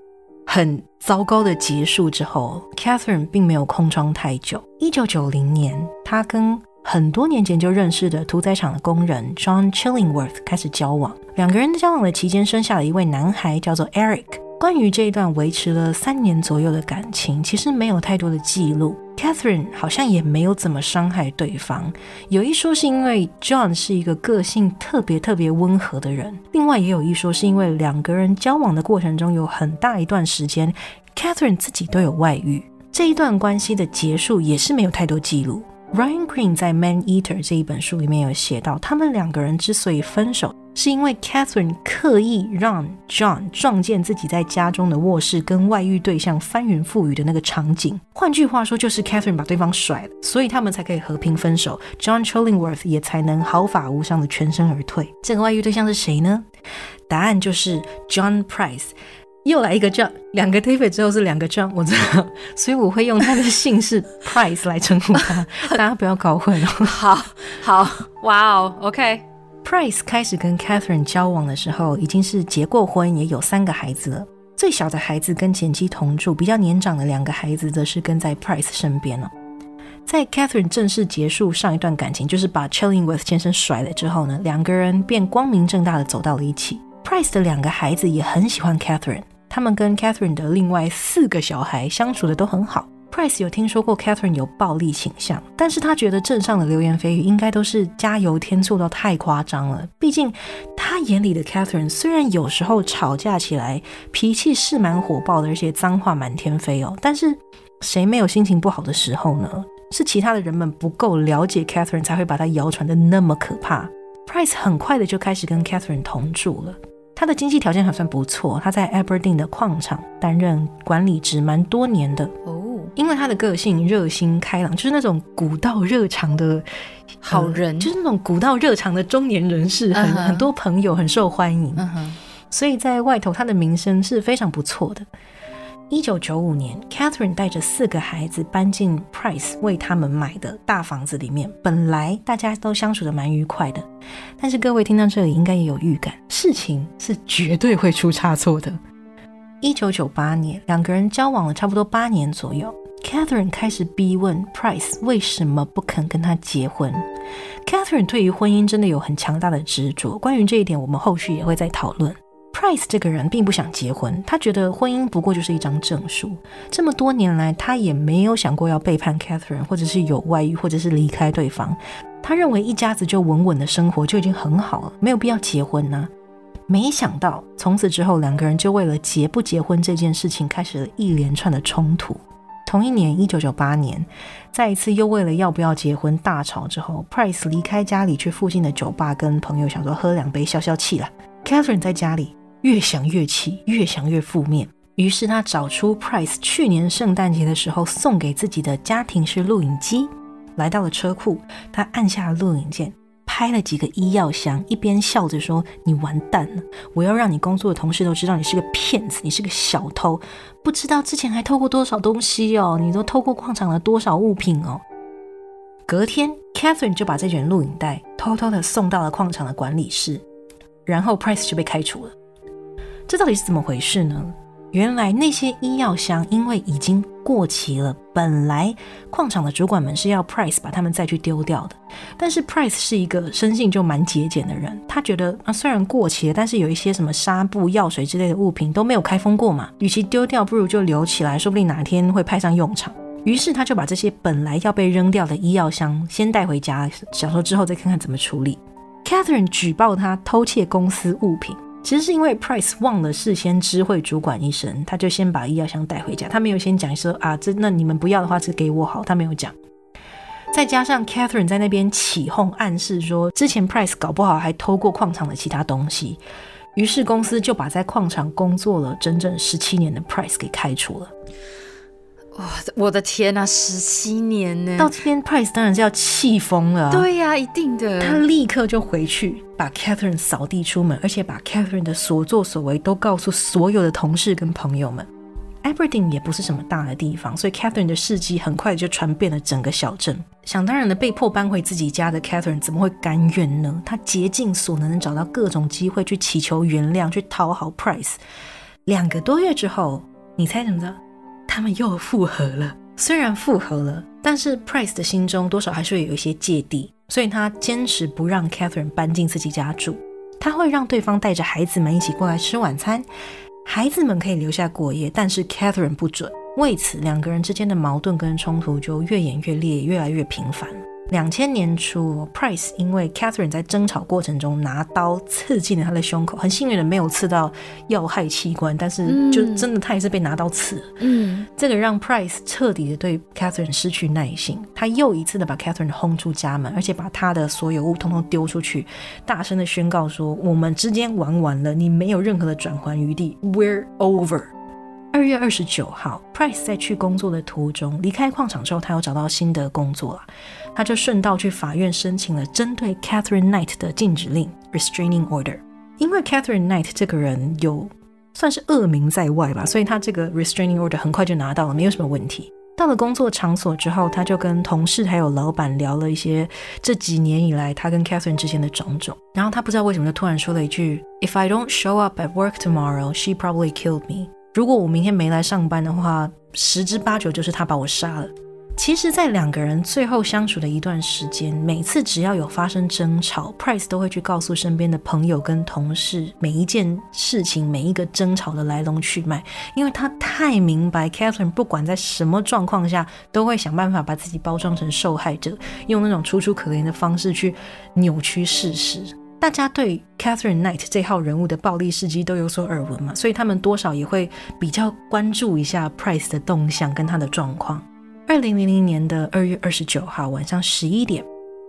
很糟糕的结束之后，Catherine 并没有空窗太久。一九九零年，她跟很多年前就认识的屠宰场的工人 John Chillingworth 开始交往。两个人交往的期间，生下了一位男孩，叫做 Eric。关于这一段维持了三年左右的感情，其实没有太多的记录。Catherine 好像也没有怎么伤害对方。有一说是因为 John 是一个个性特别特别温和的人，另外也有一说是因为两个人交往的过程中有很大一段时间，Catherine 自己都有外遇。这一段关系的结束也是没有太多记录。Ryan Green 在《Man Eater》这一本书里面有写到，他们两个人之所以分手。是因为 Catherine 刻意让 John 撞见自己在家中的卧室跟外遇对象翻云覆雨的那个场景。换句话说，就是 Catherine 把对方甩了，所以他们才可以和平分手。John Chillingworth 也才能毫发无伤的全身而退。这个外遇对象是谁呢？答案就是 John Price。又来一个 John，两个 David 之后是两个 John，我知道，所以我会用他的姓氏 Price 来称呼他，大家不要搞混哦。好，好，哇哦，OK。Price 开始跟 Catherine 交往的时候，已经是结过婚，也有三个孩子了。最小的孩子跟前妻同住，比较年长的两个孩子则是跟在 Price 身边了。在 Catherine 正式结束上一段感情，就是把 Chillingworth 先生甩了之后呢，两个人便光明正大的走到了一起。Price 的两个孩子也很喜欢 Catherine，他们跟 Catherine 的另外四个小孩相处的都很好。Price 有听说过 Catherine 有暴力倾向，但是他觉得镇上的流言蜚语应该都是加油添醋到太夸张了。毕竟他眼里的 Catherine 虽然有时候吵架起来脾气是蛮火爆的，而且脏话满天飞哦，但是谁没有心情不好的时候呢？是其他的人们不够了解 Catherine 才会把他谣传的那么可怕。Price 很快的就开始跟 Catherine 同住了。他的经济条件还算不错，他在 Aberdeen 的矿场担任管理职，蛮多年的。因为他的个性热心开朗，就是那种古道热肠的好人，就是那种古道热肠的中年人士，很很多朋友，很受欢迎。所以在外头他的名声是非常不错的。一九九五年，Catherine 带着四个孩子搬进 Price 为他们买的大房子里面。本来大家都相处的蛮愉快的，但是各位听到这里应该也有预感，事情是绝对会出差错的。一九九八年，两个人交往了差不多八年左右。Catherine 开始逼问 Price 为什么不肯跟他结婚。Catherine 对于婚姻真的有很强大的执着，关于这一点，我们后续也会再讨论。Price 这个人并不想结婚，他觉得婚姻不过就是一张证书。这么多年来，他也没有想过要背叛 Catherine，或者是有外遇，或者是离开对方。他认为一家子就稳稳的生活就已经很好了，没有必要结婚呢。没想到从此之后，两个人就为了结不结婚这件事情开始了一连串的冲突。同一年，一九九八年，在一次又为了要不要结婚大吵之后，Price 离开家里去附近的酒吧跟朋友想说喝两杯消消气了。Catherine 在家里越想越气，越想越负面，于是他找出 Price 去年圣诞节的时候送给自己的家庭式录影机，来到了车库，他按下了录影键。拍了几个医药箱，一边笑着说：“你完蛋了！我要让你工作的同事都知道你是个骗子，你是个小偷，不知道之前还偷过多少东西哦，你都偷过矿场的多少物品哦。”隔天，Catherine 就把这卷录影带偷偷的送到了矿场的管理室，然后 Price 就被开除了。这到底是怎么回事呢？原来那些医药箱因为已经过期了，本来矿场的主管们是要 Price 把他们再去丢掉的。但是 Price 是一个生性就蛮节俭的人，他觉得啊，虽然过期了，但是有一些什么纱布、药水之类的物品都没有开封过嘛，与其丢掉，不如就留起来，说不定哪天会派上用场。于是他就把这些本来要被扔掉的医药箱先带回家，想说之后再看看怎么处理。Catherine 举报他偷窃公司物品。其实是因为 Price 忘了事先知会主管医生，他就先把医药箱带回家，他没有先讲说啊，这那你们不要的话，只给我好，他没有讲。再加上 Catherine 在那边起哄暗示说，之前 Price 搞不好还偷过矿场的其他东西，于是公司就把在矿场工作了整整十七年的 Price 给开除了。哇，我的天呐，十七年呢！到这边，Price 当然是要气疯了。对呀，一定的。他立刻就回去，把 Catherine 扫地出门，而且把 Catherine 的所作所为都告诉所有的同事跟朋友们。Aberdeen 也不是什么大的地方，所以 Catherine 的事迹很快就传遍了整个小镇。想当然的，被迫搬回自己家的 Catherine 怎么会甘愿呢？她竭尽所能，找到各种机会去祈求原谅，去讨好 Price。两个多月之后，你猜怎么着？他们又复合了，虽然复合了，但是 Price 的心中多少还是会有一些芥蒂，所以他坚持不让 Catherine 搬进自己家住，他会让对方带着孩子们一起过来吃晚餐，孩子们可以留下过夜，但是 Catherine 不准。为此，两个人之间的矛盾跟冲突就越演越烈，越来越频繁。两千年初，Price 因为 Catherine 在争吵过程中拿刀刺进了他的胸口，很幸运的没有刺到要害器官，但是就真的他也是被拿刀刺了。嗯，这个让 Price 彻底的对 Catherine 失去耐心，他又一次的把 Catherine 轰出家门，而且把他的所有物通通丢出去，大声的宣告说：“我们之间玩完了，你没有任何的转圜余地，We're over。”二月二十九号，Price 在去工作的途中离开矿场之后，他又找到新的工作了。他就顺道去法院申请了针对 Catherine Knight 的禁止令 （restraining order）。因为 Catherine Knight 这个人有算是恶名在外吧，所以他这个 restraining order 很快就拿到了，没有什么问题。到了工作场所之后，他就跟同事还有老板聊了一些这几年以来他跟 Catherine 之间的种种。然后他不知道为什么就突然说了一句：“If I don't show up at work tomorrow, she probably killed me。”如果我明天没来上班的话，十之八九就是他把我杀了。其实，在两个人最后相处的一段时间，每次只要有发生争吵，Price 都会去告诉身边的朋友跟同事每一件事情、每一个争吵的来龙去脉，因为他太明白 Catherine 不管在什么状况下，都会想办法把自己包装成受害者，用那种楚楚可怜的方式去扭曲事实。大家对 Catherine Knight 这号人物的暴力事迹都有所耳闻嘛，所以他们多少也会比较关注一下 Price 的动向跟他的状况。二零零零年的二月二十九号晚上十一点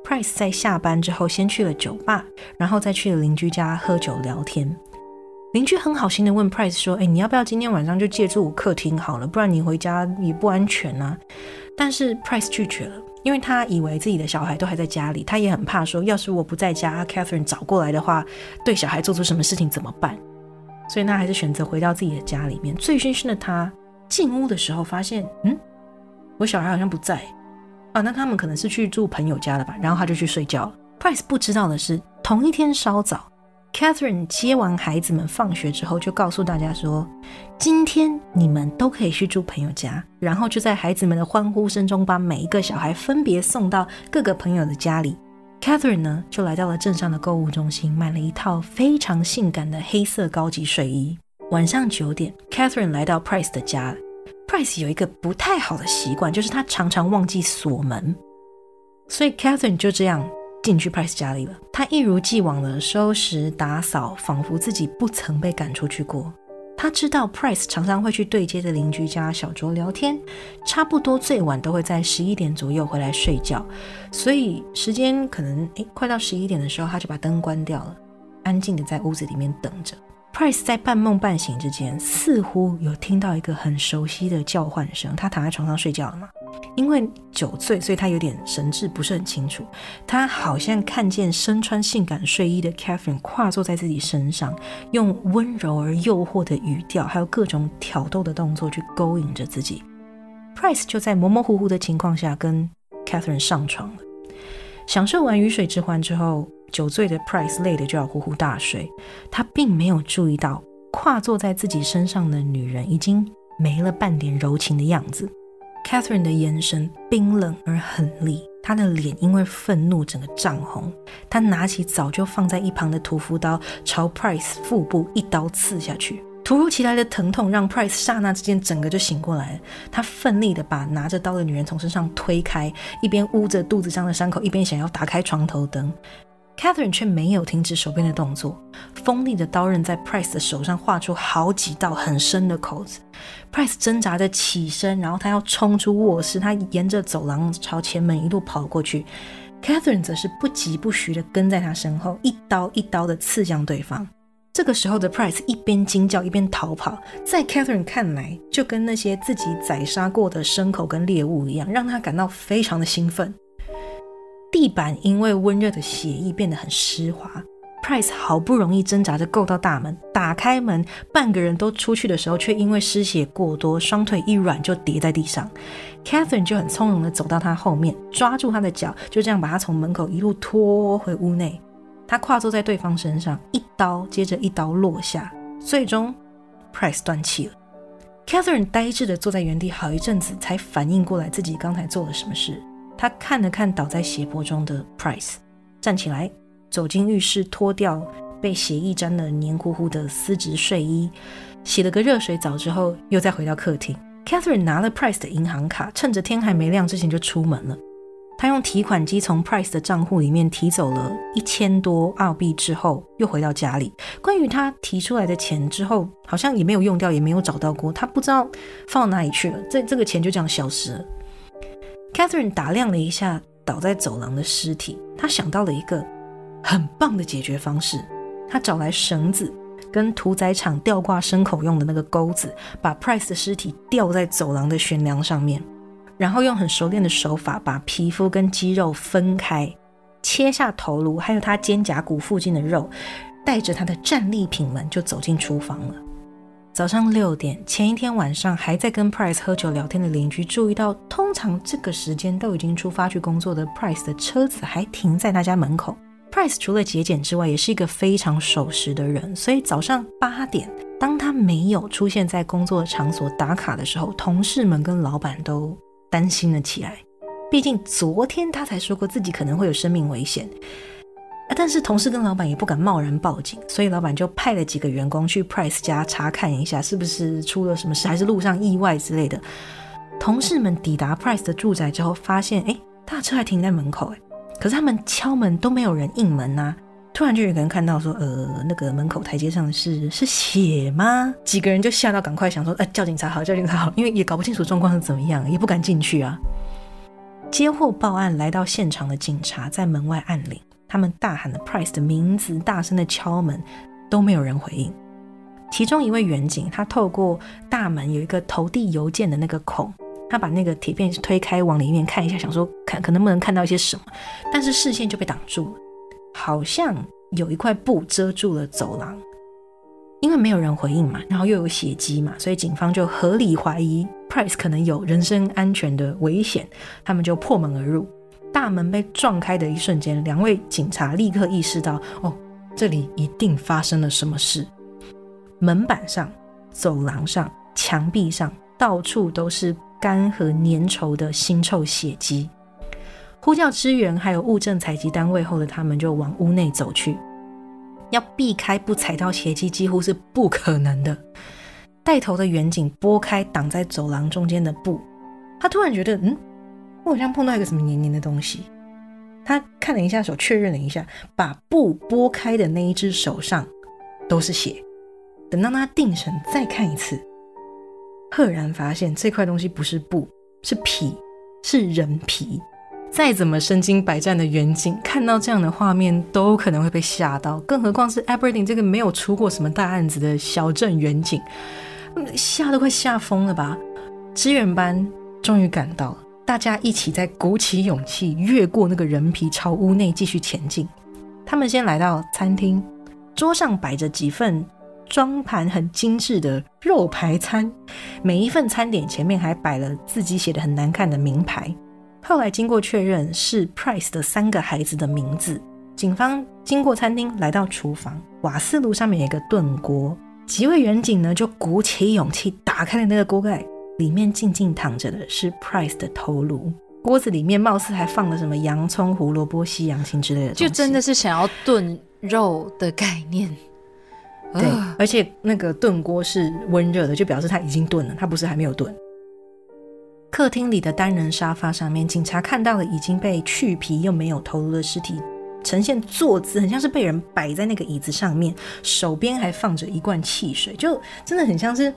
，Price 在下班之后先去了酒吧，然后再去了邻居家喝酒聊天。邻居很好心的问 Price 说：“哎，你要不要今天晚上就借住我客厅好了？不然你回家也不安全啊。”但是 Price 拒绝了，因为他以为自己的小孩都还在家里，他也很怕说，要是我不在家，Catherine 找过来的话，对小孩做出什么事情怎么办？所以他还是选择回到自己的家里面。醉醺醺的他进屋的时候，发现，嗯。我小孩好像不在啊，那他们可能是去住朋友家了吧？然后他就去睡觉了。Price 不知道的是，同一天稍早，Catherine 接完孩子们放学之后，就告诉大家说：“今天你们都可以去住朋友家。”然后就在孩子们的欢呼声中，把每一个小孩分别送到各个朋友的家里。Catherine 呢，就来到了镇上的购物中心，买了一套非常性感的黑色高级睡衣。晚上九点，Catherine 来到 Price 的家。Price 有一个不太好的习惯，就是他常常忘记锁门，所以 Catherine 就这样进去 Price 家里了。他一如既往的收拾打扫，仿佛自己不曾被赶出去过。他知道 Price 常常会去对接的邻居家小酌聊天，差不多最晚都会在十一点左右回来睡觉，所以时间可能诶快到十一点的时候，他就把灯关掉了，安静的在屋子里面等着。Price 在半梦半醒之间，似乎有听到一个很熟悉的叫唤声。他躺在床上睡觉了嘛？因为酒醉，所以他有点神志不是很清楚。他好像看见身穿性感睡衣的 Catherine 跨坐在自己身上，用温柔而诱惑的语调，还有各种挑逗的动作去勾引着自己。Price 就在模模糊糊的情况下跟 Catherine 上床了。享受完鱼水之欢之后，酒醉的 Price 累得就要呼呼大睡。他并没有注意到跨坐在自己身上的女人已经没了半点柔情的样子。Catherine 的眼神冰冷而狠厉，她的脸因为愤怒整个涨红。她拿起早就放在一旁的屠夫刀，朝 Price 腹部一刀刺下去。突如其来的疼痛让 Price 刹那之间整个就醒过来了。他奋力的把拿着刀的女人从身上推开，一边捂着肚子上的伤口，一边想要打开床头灯。Catherine 却没有停止手边的动作，锋利的刀刃在 Price 的手上划出好几道很深的口子。Price 挣扎着起身，然后他要冲出卧室，他沿着走廊朝前门一路跑过去。Catherine 则是不疾不徐地跟在他身后，一刀一刀地刺向对方。这个时候的 Price 一边惊叫一边逃跑，在 Catherine 看来，就跟那些自己宰杀过的牲口跟猎物一样，让他感到非常的兴奋。地板因为温热的血液变得很湿滑。Price 好不容易挣扎着够到大门，打开门，半个人都出去的时候，却因为失血过多，双腿一软就跌在地上。Catherine 就很从容的走到他后面，抓住他的脚，就这样把他从门口一路拖回屋内。他跨坐在对方身上，一刀接着一刀落下，最终 Price 断气了。Catherine 呆滞的坐在原地好一阵子，才反应过来自己刚才做了什么事。他看了看倒在血泊中的 Price，站起来，走进浴室，脱掉被血液沾得黏糊糊的丝质睡衣，洗了个热水澡之后，又再回到客厅。Catherine 拿了 Price 的银行卡，趁着天还没亮之前就出门了。他用提款机从 Price 的账户里面提走了一千多澳币之后，又回到家里。关于他提出来的钱之后，好像也没有用掉，也没有找到过，他不知道放哪里去了。这这个钱就这样消失了。Catherine 打量了一下倒在走廊的尸体，她想到了一个很棒的解决方式。她找来绳子跟屠宰场吊挂牲口用的那个钩子，把 Price 的尸体吊在走廊的悬梁上面，然后用很熟练的手法把皮肤跟肌肉分开，切下头颅还有他肩胛骨附近的肉，带着他的战利品们就走进厨房了。早上六点，前一天晚上还在跟 Price 喝酒聊天的邻居注意到，通常这个时间都已经出发去工作的 Price 的车子还停在他家门口。Price 除了节俭之外，也是一个非常守时的人，所以早上八点，当他没有出现在工作场所打卡的时候，同事们跟老板都担心了起来。毕竟昨天他才说过自己可能会有生命危险。但是同事跟老板也不敢贸然报警，所以老板就派了几个员工去 Price 家查看一下，是不是出了什么事，还是路上意外之类的。同事们抵达 Price 的住宅之后，发现哎，大车还停在门口，哎，可是他们敲门都没有人应门呐。突然就有个人看到说，呃，那个门口台阶上是是血吗？几个人就吓到，赶快想说，哎，叫警察好，叫警察好，因为也搞不清楚状况是怎么样，也不敢进去啊。接获报案来到现场的警察在门外按铃。他们大喊了 Price 的名字，大声的敲门，都没有人回应。其中一位远警，他透过大门有一个投递邮件的那个孔，他把那个铁片推开，往里面看一下，想说看可能不能看到一些什么，但是视线就被挡住了，好像有一块布遮住了走廊。因为没有人回应嘛，然后又有血迹嘛，所以警方就合理怀疑 Price 可能有人身安全的危险，他们就破门而入。大门被撞开的一瞬间，两位警察立刻意识到，哦，这里一定发生了什么事。门板上、走廊上、墙壁上，到处都是干和粘稠的腥臭血迹。呼叫支援，还有物证采集单位后的他们就往屋内走去，要避开不踩到血迹几乎是不可能的。带头的远警拨开挡在走廊中间的布，他突然觉得，嗯。我好像碰到一个什么黏黏的东西，他看了一下手，确认了一下，把布拨开的那一只手上都是血，等到他定神再看一次，赫然发现这块东西不是布，是皮，是人皮。再怎么身经百战的远景，看到这样的画面都可能会被吓到，更何况是 Aberdeen 这个没有出过什么大案子的小镇远景，吓都快吓疯了吧？支援班终于赶到了，大家一起在鼓起勇气越过那个人皮，朝屋内继续前进。他们先来到餐厅，桌上摆着几份装盘很精致的肉排餐，每一份餐点前面还摆了自己写的很难看的名牌。后来经过确认是 Price 的三个孩子的名字，警方经过餐厅来到厨房，瓦斯炉上面有一个炖锅，几位远警呢就鼓起勇气打开了那个锅盖，里面静静躺着的是 Price 的头颅，锅子里面貌似还放了什么洋葱、胡萝卜、西洋芹之类的，就真的是想要炖肉的概念。对，而且那个炖锅是温热的，就表示它已经炖了，它不是还没有炖。客厅里的单人沙发上面，警察看到了已经被去皮又没有头颅的尸体，呈现坐姿，很像是被人摆在那个椅子上面，手边还放着一罐汽水，就真的很像是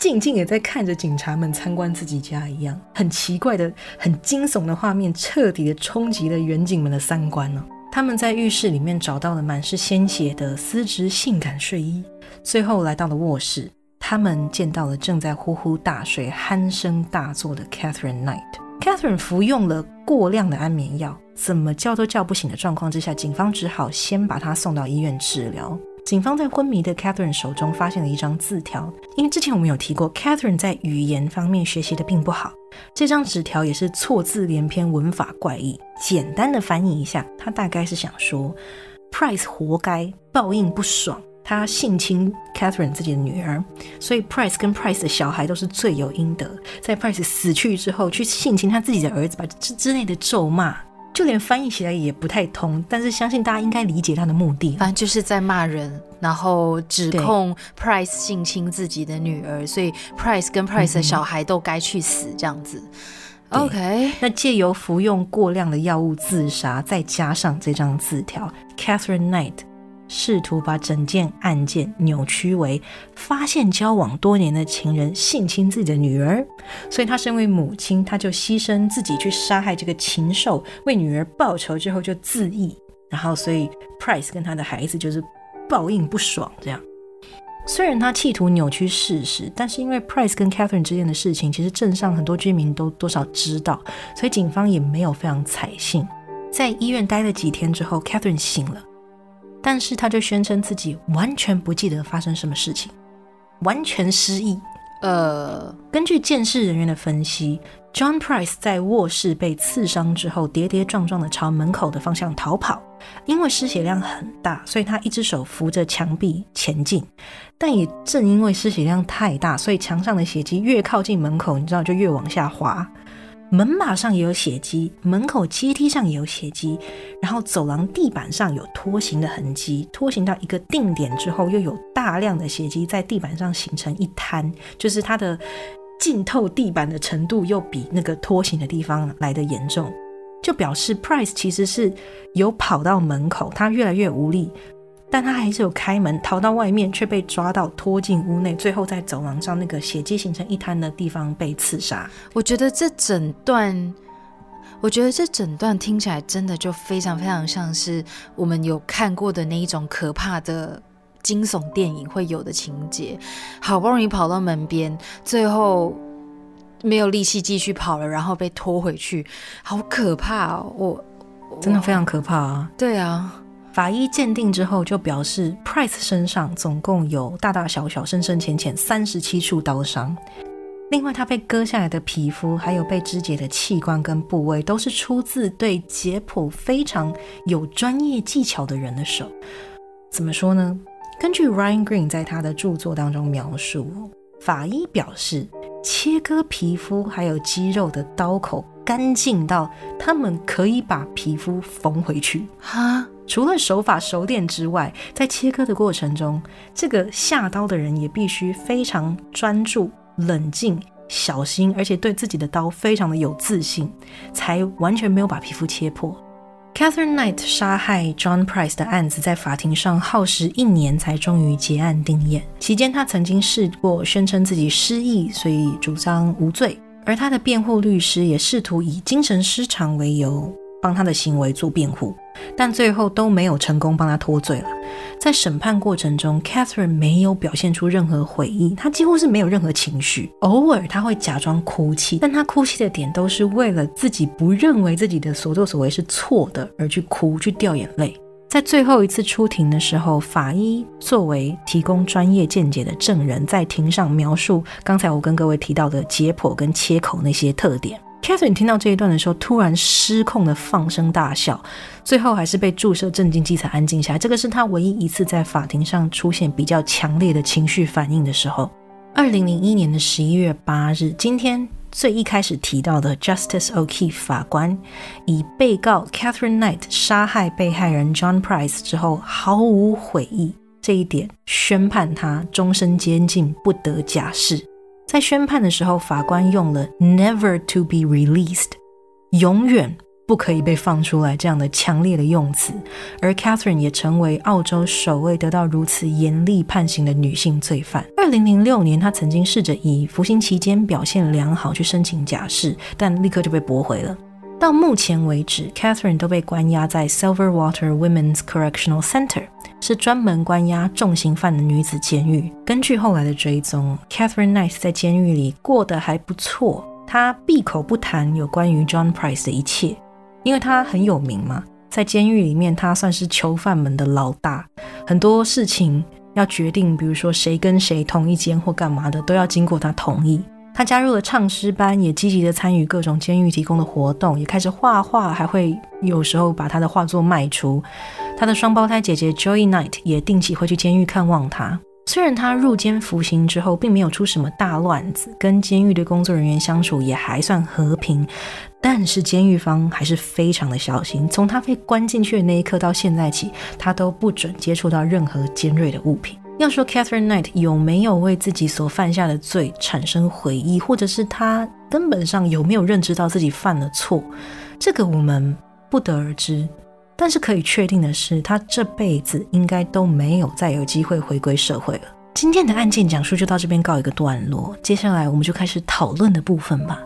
静静也在看着警察们参观自己家一样。很奇怪的、很惊悚的画面，彻底的冲击了远景们的三观呢。他们在浴室里面找到了满是鲜血的丝质性感睡衣，最后来到了卧室。他们见到了正在呼呼大睡、鼾声大作的 Catherine Knight。Catherine 服用了过量的安眠药，怎么叫都叫不醒的状况之下，警方只好先把她送到医院治疗。警方在昏迷的 Catherine 手中发现了一张字条，因为之前我们有提过，Catherine 在语言方面学习的并不好。这张纸条也是错字连篇、文法怪异。简单的翻译一下，他大概是想说：Price 活该，报应不爽。他性侵 Catherine 自己的女儿，所以 Price 跟 Price 的小孩都是罪有应得。在 Price 死去之后，去性侵他自己的儿子把，之之类的咒骂，就连翻译起来也不太通。但是相信大家应该理解他的目的，反正就是在骂人，然后指控 Price 性侵自己的女儿，所以 Price 跟 Price 的小孩都该去死这样子。OK，那借由服用过量的药物自杀，再加上这张字条，Catherine Knight。试图把整件案件扭曲为发现交往多年的情人性侵自己的女儿，所以她身为母亲，她就牺牲自己去杀害这个禽兽，为女儿报仇之后就自缢。然后，所以 Price 跟他的孩子就是报应不爽。这样，虽然他企图扭曲事实，但是因为 Price 跟 Catherine 之间的事情，其实镇上很多居民都多少知道，所以警方也没有非常采信。在医院待了几天之后，Catherine 醒了。但是他就宣称自己完全不记得发生什么事情，完全失忆。呃，根据监视人员的分析，John Price 在卧室被刺伤之后，跌跌撞撞的朝门口的方向逃跑。因为失血量很大，所以他一只手扶着墙壁前进。但也正因为失血量太大，所以墙上的血迹越靠近门口，你知道就越往下滑。门把上也有血迹，门口阶梯上也有血迹，然后走廊地板上有拖行的痕迹，拖行到一个定点之后，又有大量的血迹在地板上形成一滩，就是它的浸透地板的程度又比那个拖行的地方来的严重，就表示 Price 其实是有跑到门口，他越来越无力。但他还是有开门逃到外面，却被抓到拖进屋内，最后在走廊上那个血迹形成一滩的地方被刺杀。我觉得这整段，我觉得这整段听起来真的就非常非常像是我们有看过的那一种可怕的惊悚电影会有的情节。好不容易跑到门边，最后没有力气继续跑了，然后被拖回去，好可怕哦！我真的非常可怕啊！对啊。法医鉴定之后就表示，Price 身上总共有大大小小、深深浅浅三十七处刀伤。另外，他被割下来的皮肤，还有被肢解的器官跟部位，都是出自对解剖非常有专业技巧的人的手。怎么说呢？根据 Ryan Green 在他的著作当中描述，法医表示，切割皮肤还有肌肉的刀口干净到他们可以把皮肤缝回去。哈。除了手法熟练之外，在切割的过程中，这个下刀的人也必须非常专注、冷静、小心，而且对自己的刀非常的有自信，才完全没有把皮肤切破。Catherine Knight 杀害 John Price 的案子在法庭上耗时一年才终于结案定验。期间，他曾经试过宣称自己失忆，所以主张无罪。而他的辩护律师也试图以精神失常为由帮他的行为做辩护，但最后都没有成功帮他脱罪了。在审判过程中，Catherine 没有表现出任何悔意，她几乎是没有任何情绪。偶尔她会假装哭泣，但她哭泣的点都是为了自己不认为自己的所作所为是错的而去哭、去掉眼泪。在最后一次出庭的时候，法医作为提供专业见解的证人，在庭上描述刚才我跟各位提到的解剖跟切口那些特点。Catherine 听到这一段的时候，突然失控的放声大笑，最后还是被注射镇静剂才安静下来。这个是他唯一一次在法庭上出现比较强烈的情绪反应的时候。二零零一年的十一月八日，今天最一开始提到的 Justice O'Keefe 法官，以被告 Catherine Knight 杀害被害人 John Price 之后毫无悔意这一点，宣判他终身监禁，不得假释。在宣判的时候，法官用了 “never to be released”，永远不可以被放出来这样的强烈的用词。而 Catherine 也成为澳洲首位得到如此严厉判刑的女性罪犯。二零零六年，她曾经试着以服刑期间表现良好去申请假释，但立刻就被驳回了。到目前为止，Catherine 都被关押在 Silverwater Women's Correctional Center，是专门关押重刑犯的女子监狱。根据后来的追踪，Catherine Nice 在监狱里过得还不错。她闭口不谈有关于 John Price 的一切，因为她很有名嘛，在监狱里面，她算是囚犯们的老大。很多事情要决定，比如说谁跟谁同一间或干嘛的，都要经过她同意。他加入了唱诗班，也积极的参与各种监狱提供的活动，也开始画画，还会有时候把他的画作卖出。他的双胞胎姐姐 Joy Knight 也定期会去监狱看望他。虽然他入监服刑之后并没有出什么大乱子，跟监狱的工作人员相处也还算和平，但是监狱方还是非常的小心。从他被关进去的那一刻到现在起，他都不准接触到任何尖锐的物品。要说 Catherine Knight 有没有为自己所犯下的罪产生悔意，或者是他根本上有没有认知到自己犯了错，这个我们不得而知。但是可以确定的是，他这辈子应该都没有再有机会回归社会了。今天的案件讲述就到这边告一个段落，接下来我们就开始讨论的部分吧。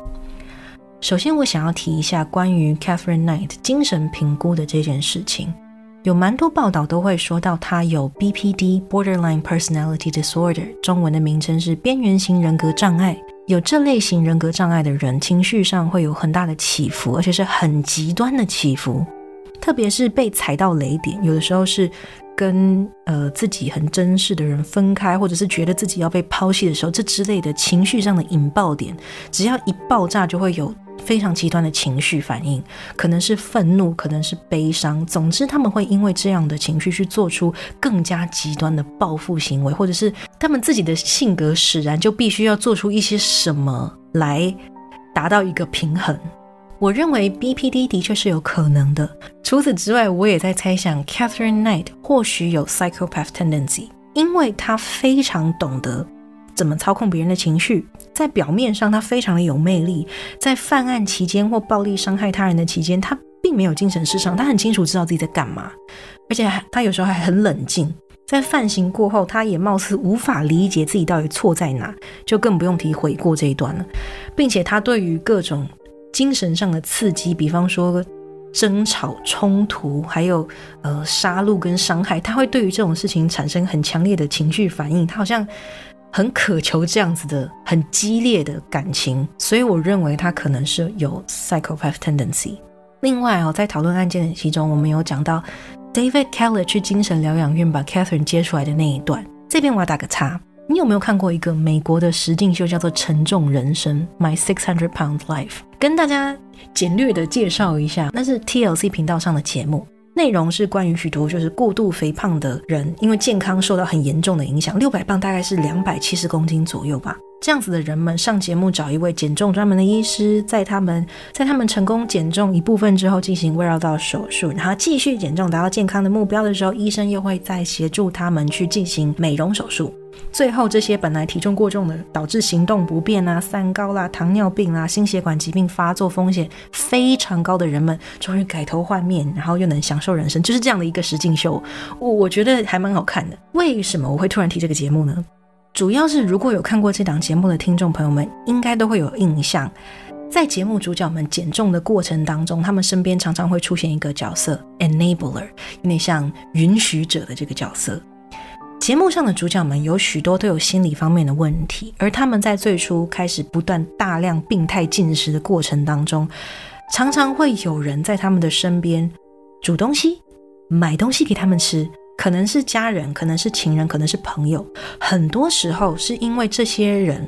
首先，我想要提一下关于 Catherine Knight 精神评估的这件事情。有蛮多报道都会说到他有 BPD（Borderline Personality Disorder），中文的名称是边缘型人格障碍。有这类型人格障碍的人，情绪上会有很大的起伏，而且是很极端的起伏。特别是被踩到雷点，有的时候是跟呃自己很珍视的人分开，或者是觉得自己要被抛弃的时候，这之类的情绪上的引爆点，只要一爆炸，就会有。非常极端的情绪反应，可能是愤怒，可能是悲伤。总之，他们会因为这样的情绪去做出更加极端的报复行为，或者是他们自己的性格使然，就必须要做出一些什么来达到一个平衡。我认为 BPD 的确是有可能的。除此之外，我也在猜想 Catherine Knight 或许有 psychopath tendency，因为他非常懂得。怎么操控别人的情绪？在表面上，他非常的有魅力；在犯案期间或暴力伤害他人的期间，他并没有精神失常，他很清楚知道自己在干嘛，而且他有时候还很冷静。在犯行过后，他也貌似无法理解自己到底错在哪，就更不用提悔过这一段了。并且他对于各种精神上的刺激，比方说争吵、冲突，还有呃杀戮跟伤害，他会对于这种事情产生很强烈的情绪反应。他好像。很渴求这样子的很激烈的感情，所以我认为他可能是有 psychopath tendency。另外哦，在讨论案件的其中，我们有讲到 David Keller 去精神疗养院把 Catherine 接出来的那一段。这边我要打个叉，你有没有看过一个美国的实境秀，叫做《沉重人生》My Six Hundred Pound Life？跟大家简略的介绍一下，那是 TLC 频道上的节目。内容是关于许多就是过度肥胖的人，因为健康受到很严重的影响。六百磅大概是两百七十公斤左右吧。这样子的人们上节目找一位减重专门的医师，在他们在他们成功减重一部分之后进行胃绕道手术，然后继续减重达到健康的目标的时候，医生又会再协助他们去进行美容手术。最后这些本来体重过重的，导致行动不便啊、三高啦、糖尿病啦、心血管疾病发作风险非常高的人们，终于改头换面，然后又能享受人生，就是这样的一个实境秀。我我觉得还蛮好看的。为什么我会突然提这个节目呢？主要是如果有看过这档节目的听众朋友们，应该都会有印象。在节目主角们减重的过程当中，他们身边常常会出现一个角色，enabler，有点像允许者的这个角色。节目上的主角们有许多都有心理方面的问题，而他们在最初开始不断大量病态进食的过程当中，常常会有人在他们的身边煮东西、买东西给他们吃，可能是家人，可能是情人，可能是朋友。很多时候是因为这些人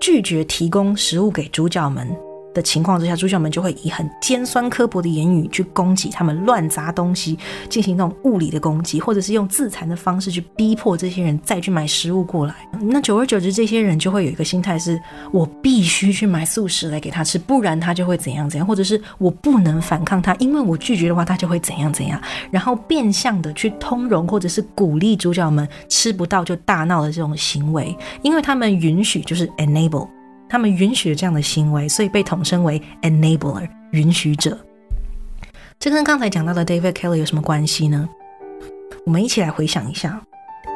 拒绝提供食物给主角们。的情况之下，主角们就会以很尖酸刻薄的言语去攻击他们，乱砸东西，进行那种物理的攻击，或者是用自残的方式去逼迫这些人再去买食物过来。那久而久之，这些人就会有一个心态是：我必须去买素食来给他吃，不然他就会怎样怎样，或者是我不能反抗他，因为我拒绝的话，他就会怎样怎样。然后变相的去通融，或者是鼓励主角们吃不到就大闹的这种行为，因为他们允许，就是 enable。他们允许这样的行为，所以被统称为 enabler 允许者。这跟刚才讲到的 David Kelly 有什么关系呢？我们一起来回想一下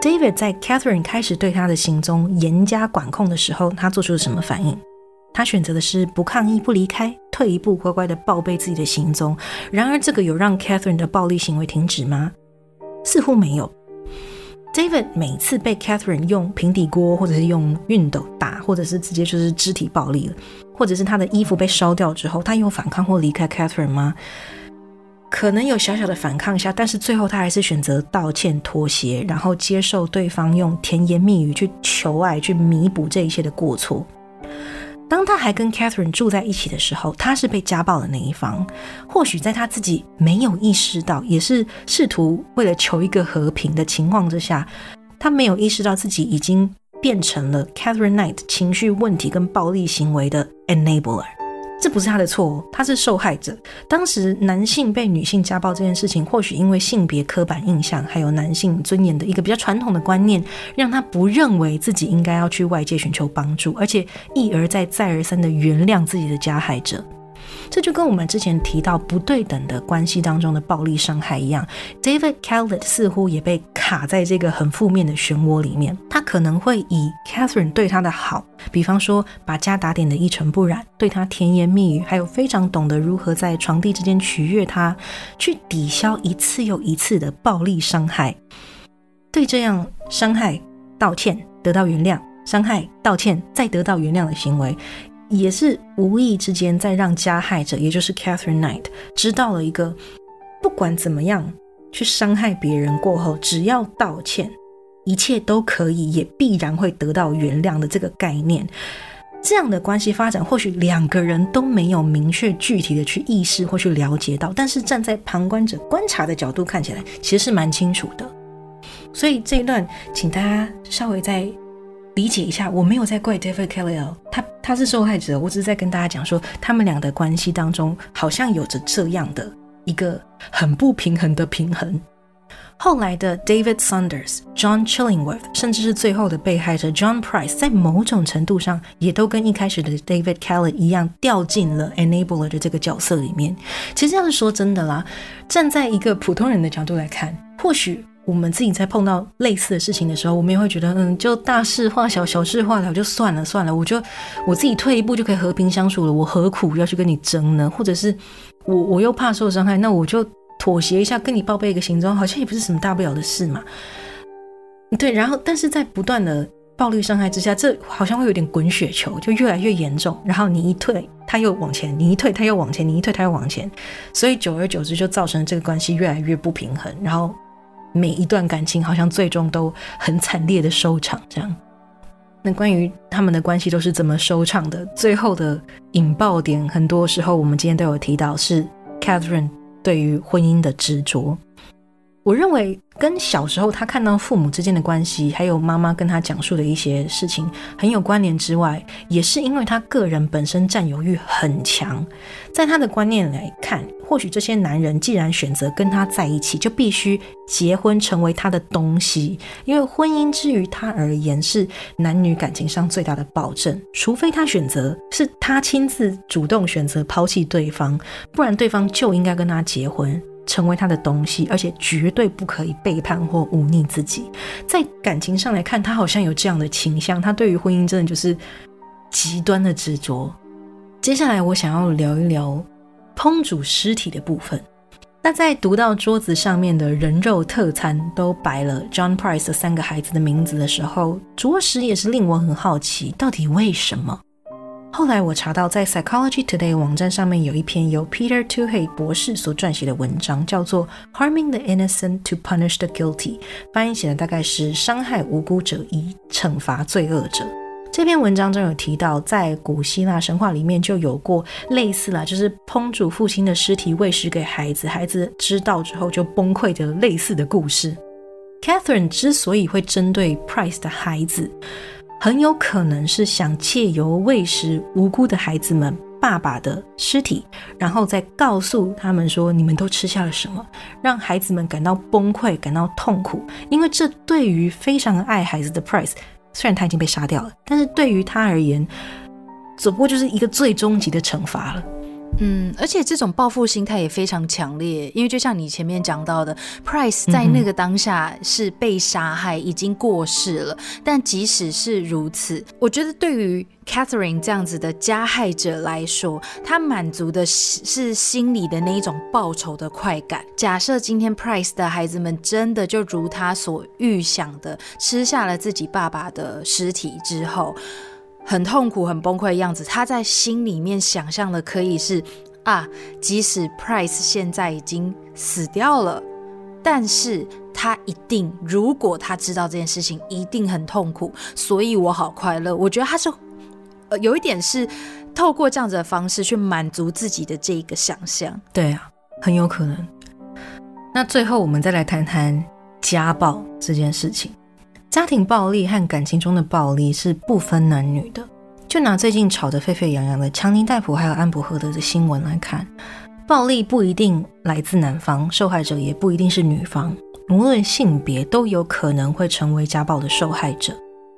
，David 在 Catherine 开始对他的行踪严加管控的时候，他做出了什么反应？他选择的是不抗议、不离开，退一步，乖乖的报备自己的行踪。然而，这个有让 Catherine 的暴力行为停止吗？似乎没有。David 每次被 Catherine 用平底锅或者是用熨斗打，或者是直接就是肢体暴力了，或者是他的衣服被烧掉之后，他有反抗或离开 Catherine 吗？可能有小小的反抗一下，但是最后他还是选择道歉、妥协，然后接受对方用甜言蜜语去求爱，去弥补这一切的过错。当他还跟 Catherine 住在一起的时候，他是被家暴的那一方。或许在他自己没有意识到，也是试图为了求一个和平的情况之下，他没有意识到自己已经变成了 Catherine Knight 情绪问题跟暴力行为的 enabler。这不是他的错，他是受害者。当时男性被女性家暴这件事情，或许因为性别刻板印象，还有男性尊严的一个比较传统的观念，让他不认为自己应该要去外界寻求帮助，而且一而再、再而三的原谅自己的加害者。这就跟我们之前提到不对等的关系当中的暴力伤害一样，David c a l l e t 似乎也被卡在这个很负面的漩涡里面。他可能会以 Catherine 对他的好，比方说把家打点的一尘不染，对他甜言蜜语，还有非常懂得如何在床地之间取悦他，去抵消一次又一次的暴力伤害。对这样伤害道歉，得到原谅；伤害道歉，再得到原谅的行为。也是无意之间在让加害者，也就是 Catherine Knight，知道了一个不管怎么样去伤害别人过后，只要道歉，一切都可以，也必然会得到原谅的这个概念。这样的关系发展，或许两个人都没有明确具体的去意识或去了解到，但是站在旁观者观察的角度看起来，其实是蛮清楚的。所以这一段，请大家稍微再。理解一下，我没有在怪 David Kelly，他他是受害者，我只是在跟大家讲说，他们俩的关系当中好像有着这样的一个很不平衡的平衡。后来的 David Saunders、John Chillingworth，甚至是最后的被害者 John Price，在某种程度上也都跟一开始的 David Kelly 一样，掉进了 enabler 的这个角色里面。其实要是说真的啦，站在一个普通人的角度来看，或许。我们自己在碰到类似的事情的时候，我们也会觉得，嗯，就大事化小，小事化了，就算了算了，我就我自己退一步就可以和平相处了，我何苦要去跟你争呢？或者是我我又怕受伤害，那我就妥协一下，跟你报备一个行踪，好像也不是什么大不了的事嘛。对，然后但是在不断的暴力伤害之下，这好像会有点滚雪球，就越来越严重。然后你一退，他又往前；你一退，他又往前；你一退，他又往前。所以久而久之，就造成这个关系越来越不平衡。然后。每一段感情好像最终都很惨烈的收场，这样。那关于他们的关系都是怎么收场的？最后的引爆点，很多时候我们今天都有提到，是 Catherine 对于婚姻的执着。我认为跟小时候他看到父母之间的关系，还有妈妈跟他讲述的一些事情很有关联之外，也是因为他个人本身占有欲很强，在他的观念来看，或许这些男人既然选择跟他在一起，就必须结婚成为他的东西，因为婚姻之于他而言是男女感情上最大的保证，除非他选择是他亲自主动选择抛弃对方，不然对方就应该跟他结婚。成为他的东西，而且绝对不可以背叛或忤逆自己。在感情上来看，他好像有这样的倾向。他对于婚姻真的就是极端的执着。接下来，我想要聊一聊烹煮尸体的部分。那在读到桌子上面的人肉特餐都摆了 John Price 三个孩子的名字的时候，着实也是令我很好奇，到底为什么？后来我查到，在 Psychology Today 网站上面有一篇由 Peter Tuhey 博士所撰写的文章，叫做《Harming the Innocent to Punish the Guilty》，翻译起来大概是“伤害无辜者以惩罚罪恶者”。这篇文章中有提到，在古希腊神话里面就有过类似啦，就是烹煮父亲的尸体喂食给孩子，孩子知道之后就崩溃的类似的故事。Catherine 之所以会针对 Price 的孩子，很有可能是想借由喂食无辜的孩子们爸爸的尸体，然后再告诉他们说你们都吃下了什么，让孩子们感到崩溃、感到痛苦。因为这对于非常爱孩子的 Price，虽然他已经被杀掉了，但是对于他而言，只不过就是一个最终极的惩罚了。嗯，而且这种报复心态也非常强烈，因为就像你前面讲到的，Price 在那个当下是被杀害，已经过世了。但即使是如此，我觉得对于 Catherine 这样子的加害者来说，他满足的是心里的那一种报仇的快感。假设今天 Price 的孩子们真的就如他所预想的，吃下了自己爸爸的尸体之后。很痛苦、很崩溃的样子，他在心里面想象的可以是啊，即使 Price 现在已经死掉了，但是他一定，如果他知道这件事情，一定很痛苦，所以我好快乐。我觉得他是呃，有一点是透过这样子的方式去满足自己的这一个想象。对啊，很有可能。那最后我们再来谈谈家暴这件事情。家庭暴力和感情中的暴力是不分男女的。就拿最近吵得沸沸扬扬的强尼戴普还有安博赫德的新闻来看，暴力不一定来自男方，受害者也不一定是女方，无论性别都有可能会成为家暴的受害者。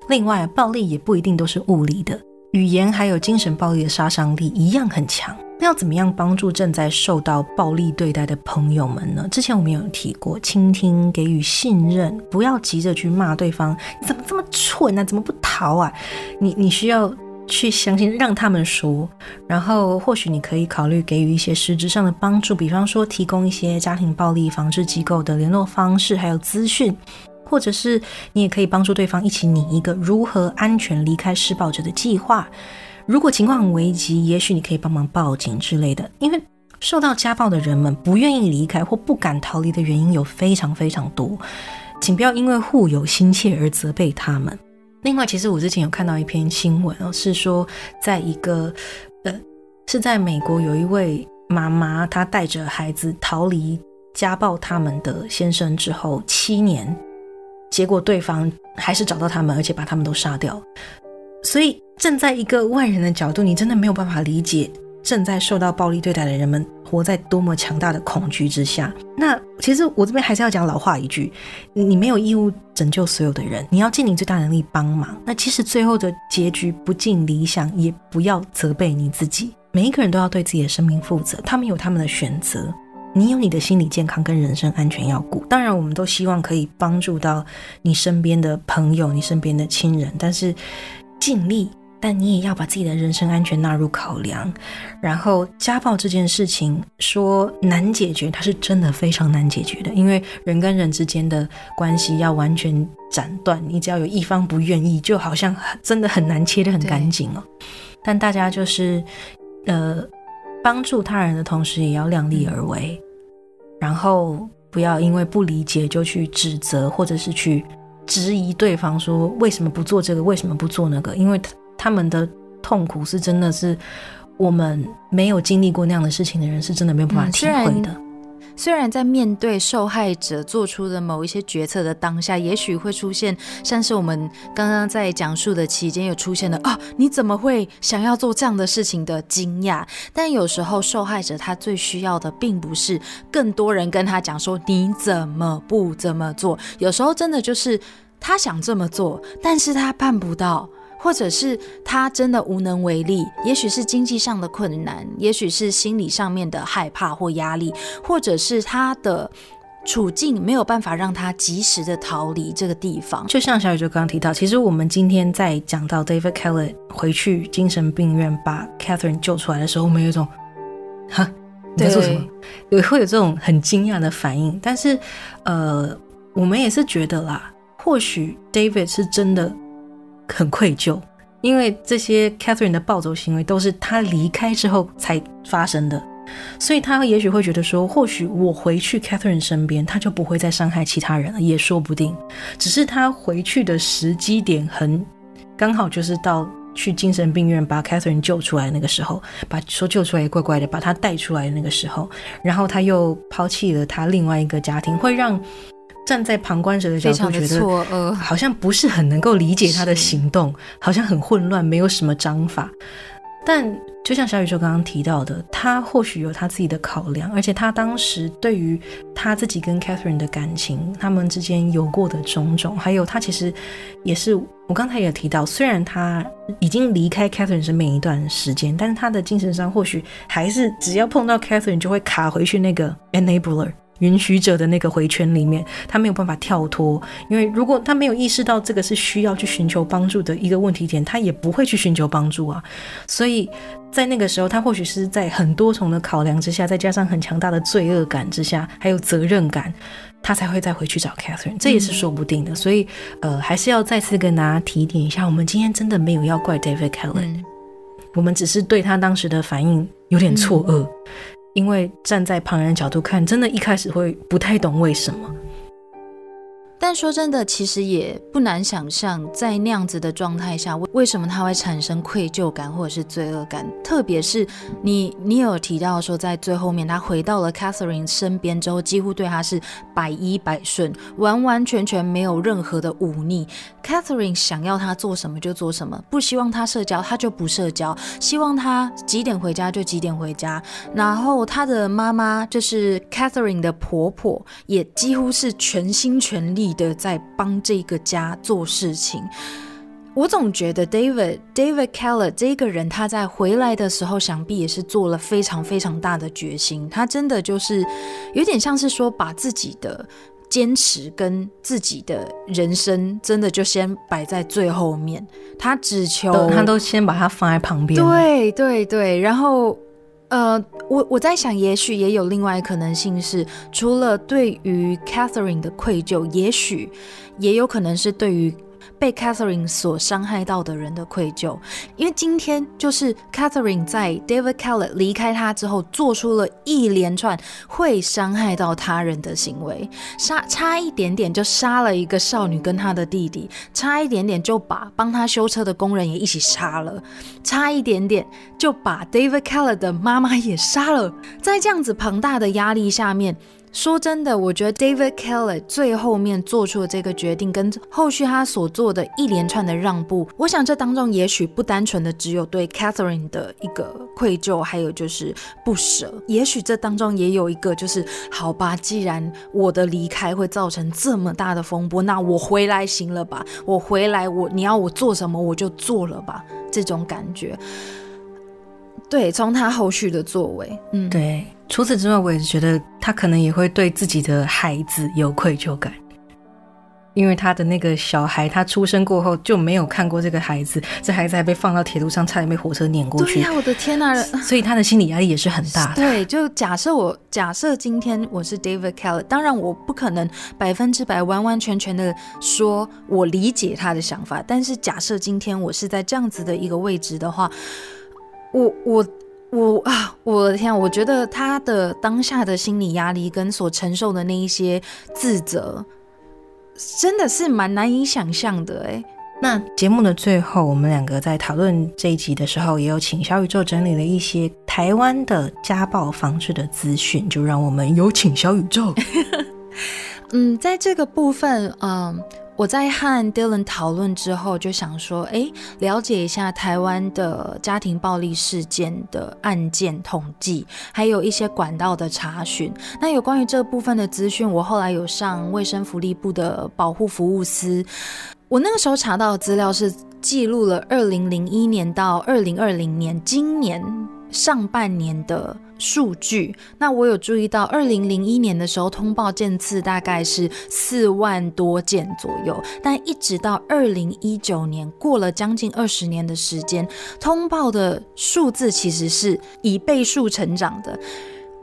另外，暴力也不一定都是物理的，语言还有精神暴力的杀伤力一样很强。那要怎么样帮助正在受到暴力对待的朋友们呢？之前我们有提过，倾听、给予信任，不要急着去骂对方，你怎么这么蠢呢？怎么不逃啊？你你需要去相信，让他们说，然后或许你可以考虑给予一些实质上的帮助，比方说提供一些家庭暴力防治机构的联络方式，还有资讯，或者是你也可以帮助对方一起拟一个如何安全离开施暴者的计划。如果情况很危急，也许你可以帮忙报警之类的。因为受到家暴的人们不愿意离开或不敢逃离的原因有非常非常多，请不要因为互有心切而责备他们。另外，其实我之前有看到一篇新闻哦，是说在一个呃是在美国有一位妈妈，她带着孩子逃离家暴他们的先生之后七年，结果对方还是找到他们，而且把他们都杀掉。所以，站在一个外人的角度，你真的没有办法理解正在受到暴力对待的人们活在多么强大的恐惧之下。那其实我这边还是要讲老话一句：你没有义务拯救所有的人，你要尽你最大能力帮忙。那即使最后的结局不尽理想，也不要责备你自己。每一个人都要对自己的生命负责，他们有他们的选择，你有你的心理健康跟人身安全要顾。当然，我们都希望可以帮助到你身边的朋友、你身边的亲人，但是。尽力，但你也要把自己的人身安全纳入考量。然后，家暴这件事情说难解决，它是真的非常难解决的，因为人跟人之间的关系要完全斩断，你只要有一方不愿意，就好像真的很难切得很干净哦。但大家就是，呃，帮助他人的同时，也要量力而为，然后不要因为不理解就去指责，或者是去。质疑对方说为什么不做这个，为什么不做那个？因为他他们的痛苦是真的是我们没有经历过那样的事情的人是真的没有办法体会的。虽然在面对受害者做出的某一些决策的当下，也许会出现像是我们刚刚在讲述的期间有出现的啊，你怎么会想要做这样的事情的惊讶？但有时候受害者他最需要的并不是更多人跟他讲说你怎么不怎么做，有时候真的就是他想这么做，但是他办不到。或者是他真的无能为力，也许是经济上的困难，也许是心理上面的害怕或压力，或者是他的处境没有办法让他及时的逃离这个地方。就像小雨就刚刚提到，其实我们今天在讲到 David Keller 回去精神病院把 Catherine 救出来的时候，我们有一种哈你在做什么？也会有这种很惊讶的反应。但是呃，我们也是觉得啦，或许 David 是真的。很愧疚，因为这些 Catherine 的暴走行为都是他离开之后才发生的，所以他也许会觉得说，或许我回去 Catherine 身边，他就不会再伤害其他人了，也说不定。只是他回去的时机点很刚好，就是到去精神病院把 Catherine 救出来那个时候，把说救出来也怪怪的，把他带出来的那个时候，然后他又抛弃了他另外一个家庭，会让。站在旁观者的角度，觉得好像不是很能够理解他的行动，好像很混乱，没有什么章法。但就像小宇宙刚刚提到的，他或许有他自己的考量，而且他当时对于他自己跟 Catherine 的感情，他们之间有过的种种，还有他其实也是我刚才也提到，虽然他已经离开 Catherine 身边一段时间，但是他的精神上或许还是只要碰到 Catherine 就会卡回去那个 enabler。允许者的那个回圈里面，他没有办法跳脱，因为如果他没有意识到这个是需要去寻求帮助的一个问题点，他也不会去寻求帮助啊。所以在那个时候，他或许是在很多重的考量之下，再加上很强大的罪恶感之下，还有责任感，他才会再回去找 Catherine，这也是说不定的。所以，呃，还是要再次跟大家提点一下，我们今天真的没有要怪 David Keller，我们只是对他当时的反应有点错愕。因为站在旁人角度看，真的一开始会不太懂为什么。说真的，其实也不难想象，在那样子的状态下，为为什么他会产生愧疚感或者是罪恶感？特别是你，你有提到说，在最后面他回到了 Catherine 身边之后，几乎对他是百依百顺，完完全全没有任何的忤逆。Catherine 想要他做什么就做什么，不希望他社交他就不社交，希望他几点回家就几点回家。然后他的妈妈就是 Catherine 的婆婆，也几乎是全心全力。的在帮这个家做事情，我总觉得 David David Keller 这个人，他在回来的时候，想必也是做了非常非常大的决心。他真的就是有点像是说，把自己的坚持跟自己的人生，真的就先摆在最后面。他只求他都先把它放在旁边。对对对，然后。呃，我我在想，也许也有另外可能性是，除了对于 Catherine 的愧疚，也许也有可能是对于。被 Catherine 所伤害到的人的愧疚，因为今天就是 Catherine 在 David Keller 离开他之后，做出了一连串会伤害到他人的行为，杀差一点点就杀了一个少女跟他的弟弟，差一点点就把帮他修车的工人也一起杀了，差一点点就把 David Keller 的妈妈也杀了，在这样子庞大的压力下面。说真的，我觉得 David Keller 最后面做出的这个决定，跟后续他所做的一连串的让步，我想这当中也许不单纯的只有对 Catherine 的一个愧疚，还有就是不舍。也许这当中也有一个就是，好吧，既然我的离开会造成这么大的风波，那我回来行了吧？我回来，我你要我做什么我就做了吧？这种感觉。对，从他后续的作为，嗯，对。除此之外，我也是觉得他可能也会对自己的孩子有愧疚感，因为他的那个小孩，他出生过后就没有看过这个孩子，这孩子还被放到铁路上，差点被火车碾过去。对呀，我的天哪！所以他的心理压力也是很大的。对，就假设我假设今天我是 David Keller，当然我不可能百分之百完完全全的说我理解他的想法，但是假设今天我是在这样子的一个位置的话。我我我啊！我的天，我觉得他的当下的心理压力跟所承受的那一些自责，真的是蛮难以想象的哎。那节目的最后，我们两个在讨论这一集的时候，也有请小宇宙整理了一些台湾的家暴防治的资讯，就让我们有请小宇宙。嗯，在这个部分，嗯。我在和 Dylan 讨论之后，就想说，哎，了解一下台湾的家庭暴力事件的案件统计，还有一些管道的查询。那有关于这部分的资讯，我后来有上卫生福利部的保护服务司。我那个时候查到的资料是记录了二零零一年到二零二零年，今年上半年的。数据，那我有注意到，二零零一年的时候通报件次大概是四万多件左右，但一直到二零一九年，过了将近二十年的时间，通报的数字其实是以倍数成长的。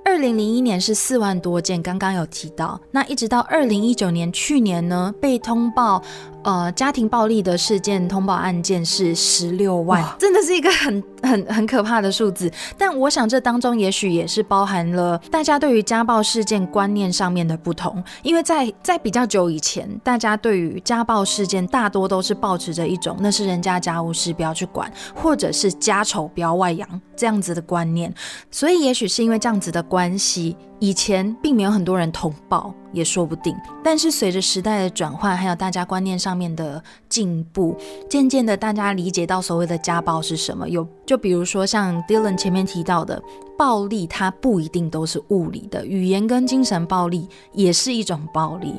二零零一年是四万多件，刚刚有提到，那一直到二零一九年，去年呢被通报。呃，家庭暴力的事件通报案件是十六万，真的是一个很很很可怕的数字。但我想这当中也许也是包含了大家对于家暴事件观念上面的不同，因为在在比较久以前，大家对于家暴事件大多都是保持着一种那是人家家务事不要去管，或者是家丑不要外扬这样子的观念。所以也许是因为这样子的关系。以前并没有很多人通报，也说不定。但是随着时代的转换，还有大家观念上面的进步，渐渐的大家理解到所谓的家暴是什么。有就比如说像 Dylan 前面提到的，暴力它不一定都是物理的，语言跟精神暴力也是一种暴力。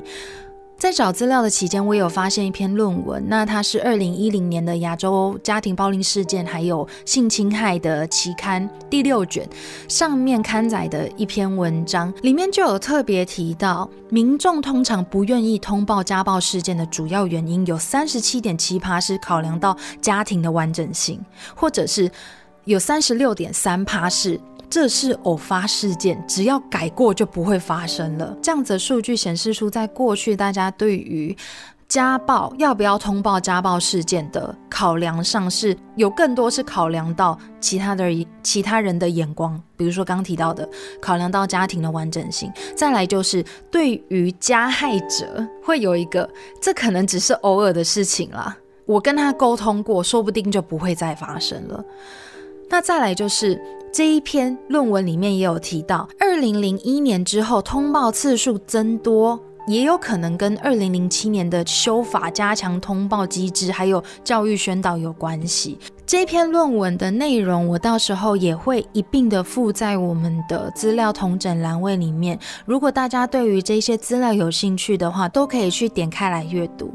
在找资料的期间，我有发现一篇论文，那它是二零一零年的亚洲家庭暴力事件还有性侵害的期刊第六卷上面刊载的一篇文章，里面就有特别提到，民众通常不愿意通报家暴事件的主要原因有三十七点七趴是考量到家庭的完整性，或者是有三十六点三趴是。这是偶发事件，只要改过就不会发生了。这样子的数据显示出，在过去大家对于家暴要不要通报家暴事件的考量上，是有更多是考量到其他的其他人的眼光，比如说刚提到的，考量到家庭的完整性。再来就是对于加害者会有一个，这可能只是偶尔的事情啦，我跟他沟通过，说不定就不会再发生了。那再来就是。这一篇论文里面也有提到，二零零一年之后通报次数增多，也有可能跟二零零七年的修法加强通报机制，还有教育宣导有关系。这篇论文的内容，我到时候也会一并的附在我们的资料同整栏位里面。如果大家对于这些资料有兴趣的话，都可以去点开来阅读。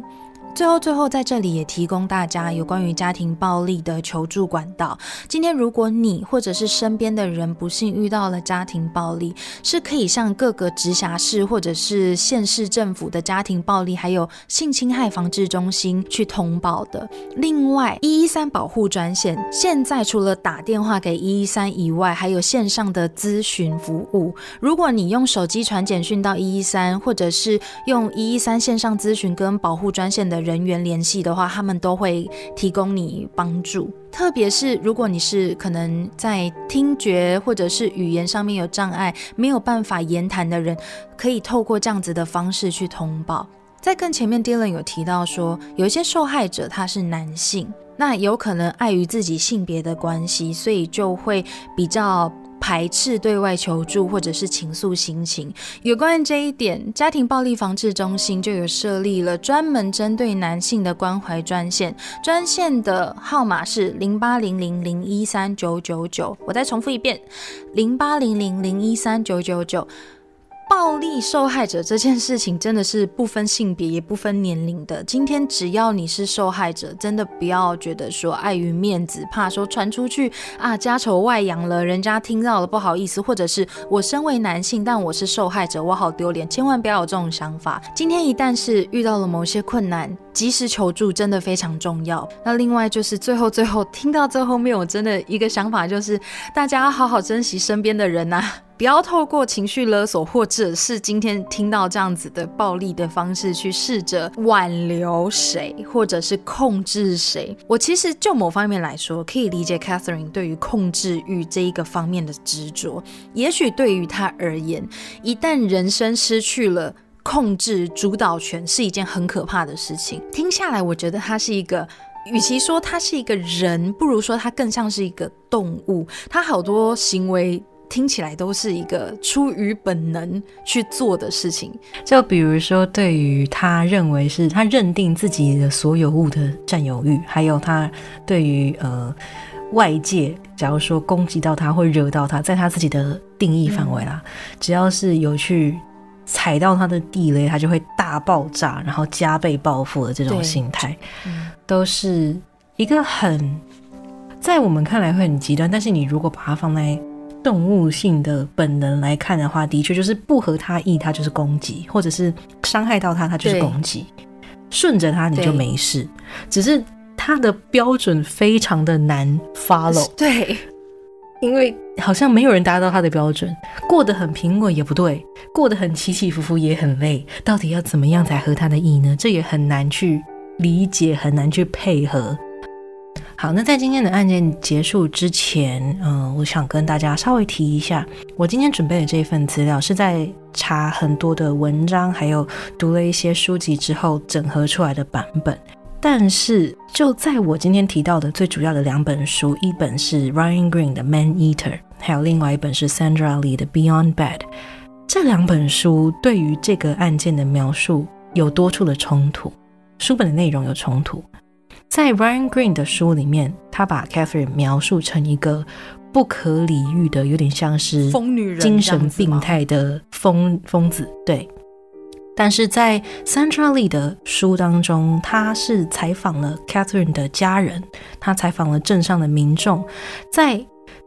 最后，最后在这里也提供大家有关于家庭暴力的求助管道。今天，如果你或者是身边的人不幸遇到了家庭暴力，是可以向各个直辖市或者是县市政府的家庭暴力还有性侵害防治中心去通报的。另外，一一三保护专线现在除了打电话给一一三以外，还有线上的咨询服务。如果你用手机传简讯到一一三，或者是用一一三线上咨询跟保护专线的。人员联系的话，他们都会提供你帮助。特别是如果你是可能在听觉或者是语言上面有障碍，没有办法言谈的人，可以透过这样子的方式去通报。在更前面 d 有提到说，有一些受害者他是男性，那有可能碍于自己性别的关系，所以就会比较。排斥对外求助或者是倾诉心情，有关于这一点，家庭暴力防治中心就有设立了专门针对男性的关怀专线，专线的号码是零八零零零一三九九九。我再重复一遍，零八零零零一三九九九。暴力受害者这件事情真的是不分性别也不分年龄的。今天只要你是受害者，真的不要觉得说碍于面子，怕说传出去啊家丑外扬了，人家听到了不好意思，或者是我身为男性，但我是受害者，我好丢脸，千万不要有这种想法。今天一旦是遇到了某些困难，及时求助真的非常重要。那另外就是最后最后听到最后面，我真的一个想法就是，大家好好珍惜身边的人呐。不要透过情绪勒索，或者是今天听到这样子的暴力的方式去试着挽留谁，或者是控制谁。我其实就某方面来说，可以理解 Catherine 对于控制欲这一个方面的执着。也许对于他而言，一旦人生失去了。控制主导权是一件很可怕的事情。听下来，我觉得他是一个，与其说他是一个人，不如说他更像是一个动物。他好多行为听起来都是一个出于本能去做的事情。就比如说，对于他认为是他认定自己的所有物的占有欲，还有他对于呃。外界假如说攻击到他，或惹到他，在他自己的定义范围啦，只要是有去踩到他的地雷，他就会大爆炸，然后加倍报复的这种心态，都是一个很在我们看来会很极端。但是你如果把它放在动物性的本能来看的话，的确就是不合他意，他就是攻击，或者是伤害到他，他就是攻击，顺着他你就没事，只是。他的标准非常的难 follow，对，因为好像没有人达到他的标准，过得很平稳也不对，过得很起起伏伏也很累，到底要怎么样才合他的意呢？这也很难去理解，很难去配合。好，那在今天的案件结束之前，嗯，我想跟大家稍微提一下，我今天准备的这份资料是在查很多的文章，还有读了一些书籍之后整合出来的版本。但是，就在我今天提到的最主要的两本书，一本是 Ryan Green 的《Man Eater》，还有另外一本是 Sandra Lee 的《Beyond Bad》。这两本书对于这个案件的描述有多处的冲突，书本的内容有冲突。在 Ryan Green 的书里面，他把 Catherine 描述成一个不可理喻的，有点像是疯女人、精神病态的疯疯子，对。但是在 Sandra Lee 的书当中，他是采访了 Catherine 的家人，他采访了镇上的民众，在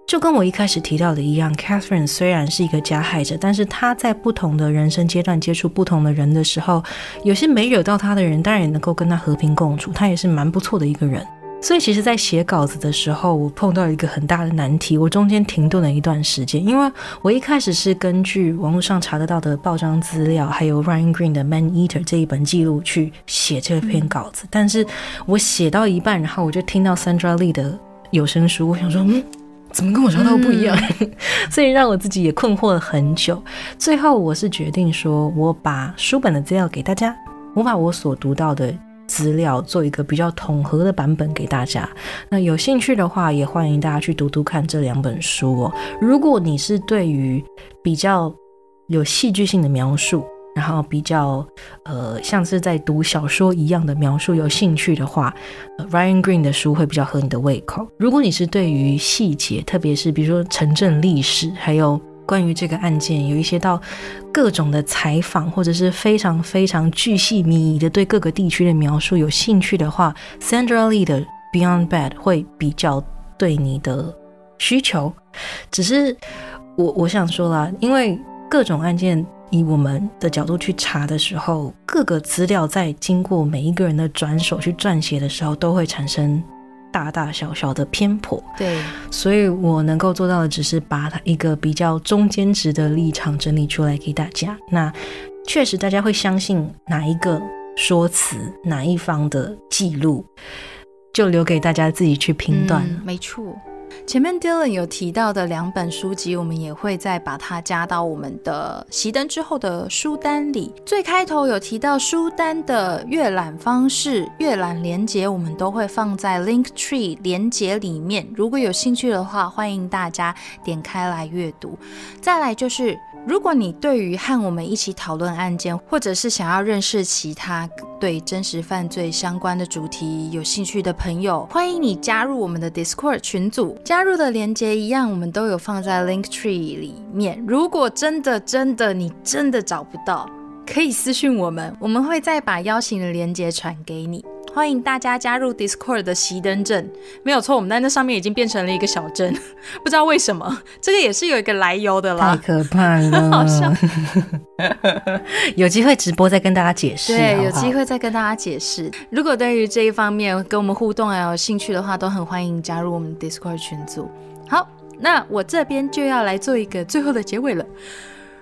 就跟我一开始提到的一样，Catherine 虽然是一个加害者，但是他在不同的人生阶段接触不同的人的时候，有些没惹到他的人，当然也能够跟他和平共处，他也是蛮不错的一个人。所以其实，在写稿子的时候，我碰到一个很大的难题，我中间停顿了一段时间，因为我一开始是根据网络上查得到的报章资料，还有 Ryan Green 的《Man Eater》这一本记录去写这篇稿子，但是我写到一半，然后我就听到 Sandra Lee 的有声书，我想说，嗯，怎么跟我想到不一样？所以让我自己也困惑了很久。最后，我是决定说，我把书本的资料给大家，我把我所读到的。资料做一个比较统合的版本给大家。那有兴趣的话，也欢迎大家去读读看这两本书哦。如果你是对于比较有戏剧性的描述，然后比较呃像是在读小说一样的描述有兴趣的话，Ryan Green 的书会比较合你的胃口。如果你是对于细节，特别是比如说城镇历史，还有关于这个案件有一些到各种的采访，或者是非常非常巨细靡遗的对各个地区的描述有兴趣的话，Sandra Lee 的 Beyond Bad 会比较对你的需求。只是我我想说啦，因为各种案件以我们的角度去查的时候，各个资料在经过每一个人的转手去撰写的时候，都会产生。大大小小的偏颇，对，所以我能够做到的只是把它一个比较中间值的立场整理出来给大家。那确实，大家会相信哪一个说辞，哪一方的记录，就留给大家自己去评断。没错。前面 Dylan 有提到的两本书籍，我们也会再把它加到我们的熄灯之后的书单里。最开头有提到书单的阅览方式、阅览连接，我们都会放在 Link Tree 连接里面。如果有兴趣的话，欢迎大家点开来阅读。再来就是，如果你对于和我们一起讨论案件，或者是想要认识其他对真实犯罪相关的主题有兴趣的朋友，欢迎你加入我们的 Discord 群组。加入的链接一样，我们都有放在 Link Tree 里面。如果真的真的你真的找不到，可以私信我们，我们会再把邀请的链接传给你。欢迎大家加入 Discord 的熄灯镇，没有错，我们在那上面已经变成了一个小镇，不知道为什么，这个也是有一个来由的啦。太可怕了，好笑。有机会直播再跟大家解释。对，有机会再跟大家解释。如果对于这一方面跟我们互动还有兴趣的话，都很欢迎加入我们 Discord 群组。好，那我这边就要来做一个最后的结尾了。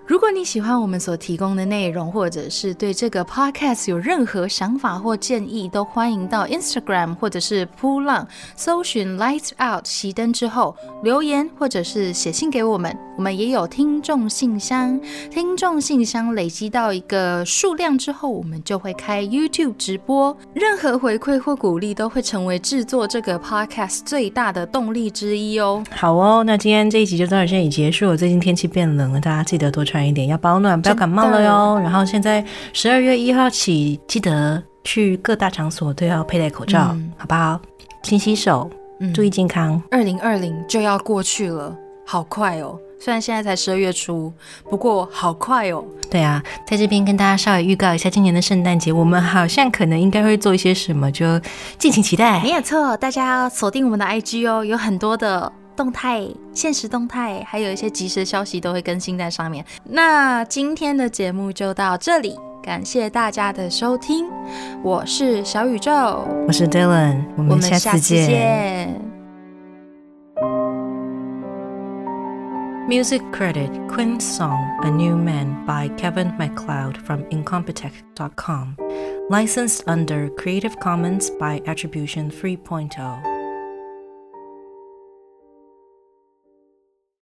如果你喜欢我们所提供的内容，或者是对这个 podcast 有任何想法或建议，都欢迎到 Instagram 或者是扑浪搜寻 Lights Out 熄灯之后留言，或者是写信给我们。我们也有听众信箱，听众信箱累积到一个数量之后，我们就会开 YouTube 直播。任何回馈或鼓励都会成为制作这个 podcast 最大的动力之一哦。好哦，那今天这一集就到这里结束。最近天气变冷了，大家记得多穿一点，要保暖，不要感冒了哟。然后现在十二月一号起，记得去各大场所都要佩戴口罩，好不好？勤洗手，注意健康。二零二零就要过去了，好快哦！虽然现在才十二月初，不过好快哦。对啊，在这边跟大家稍微预告一下，今年的圣诞节我们好像可能应该会做一些什么，就敬请期待。没有错，大家要锁定我们的 IG 哦，有很多的动态、现实动态，还有一些即时消息都会更新在上面。那今天的节目就到这里，感谢大家的收听，我是小宇宙，我是 Dylan，我们下次见。Music credit Queen's song A New Man by Kevin MacLeod from Incompetech.com. Licensed under Creative Commons by Attribution 3.0.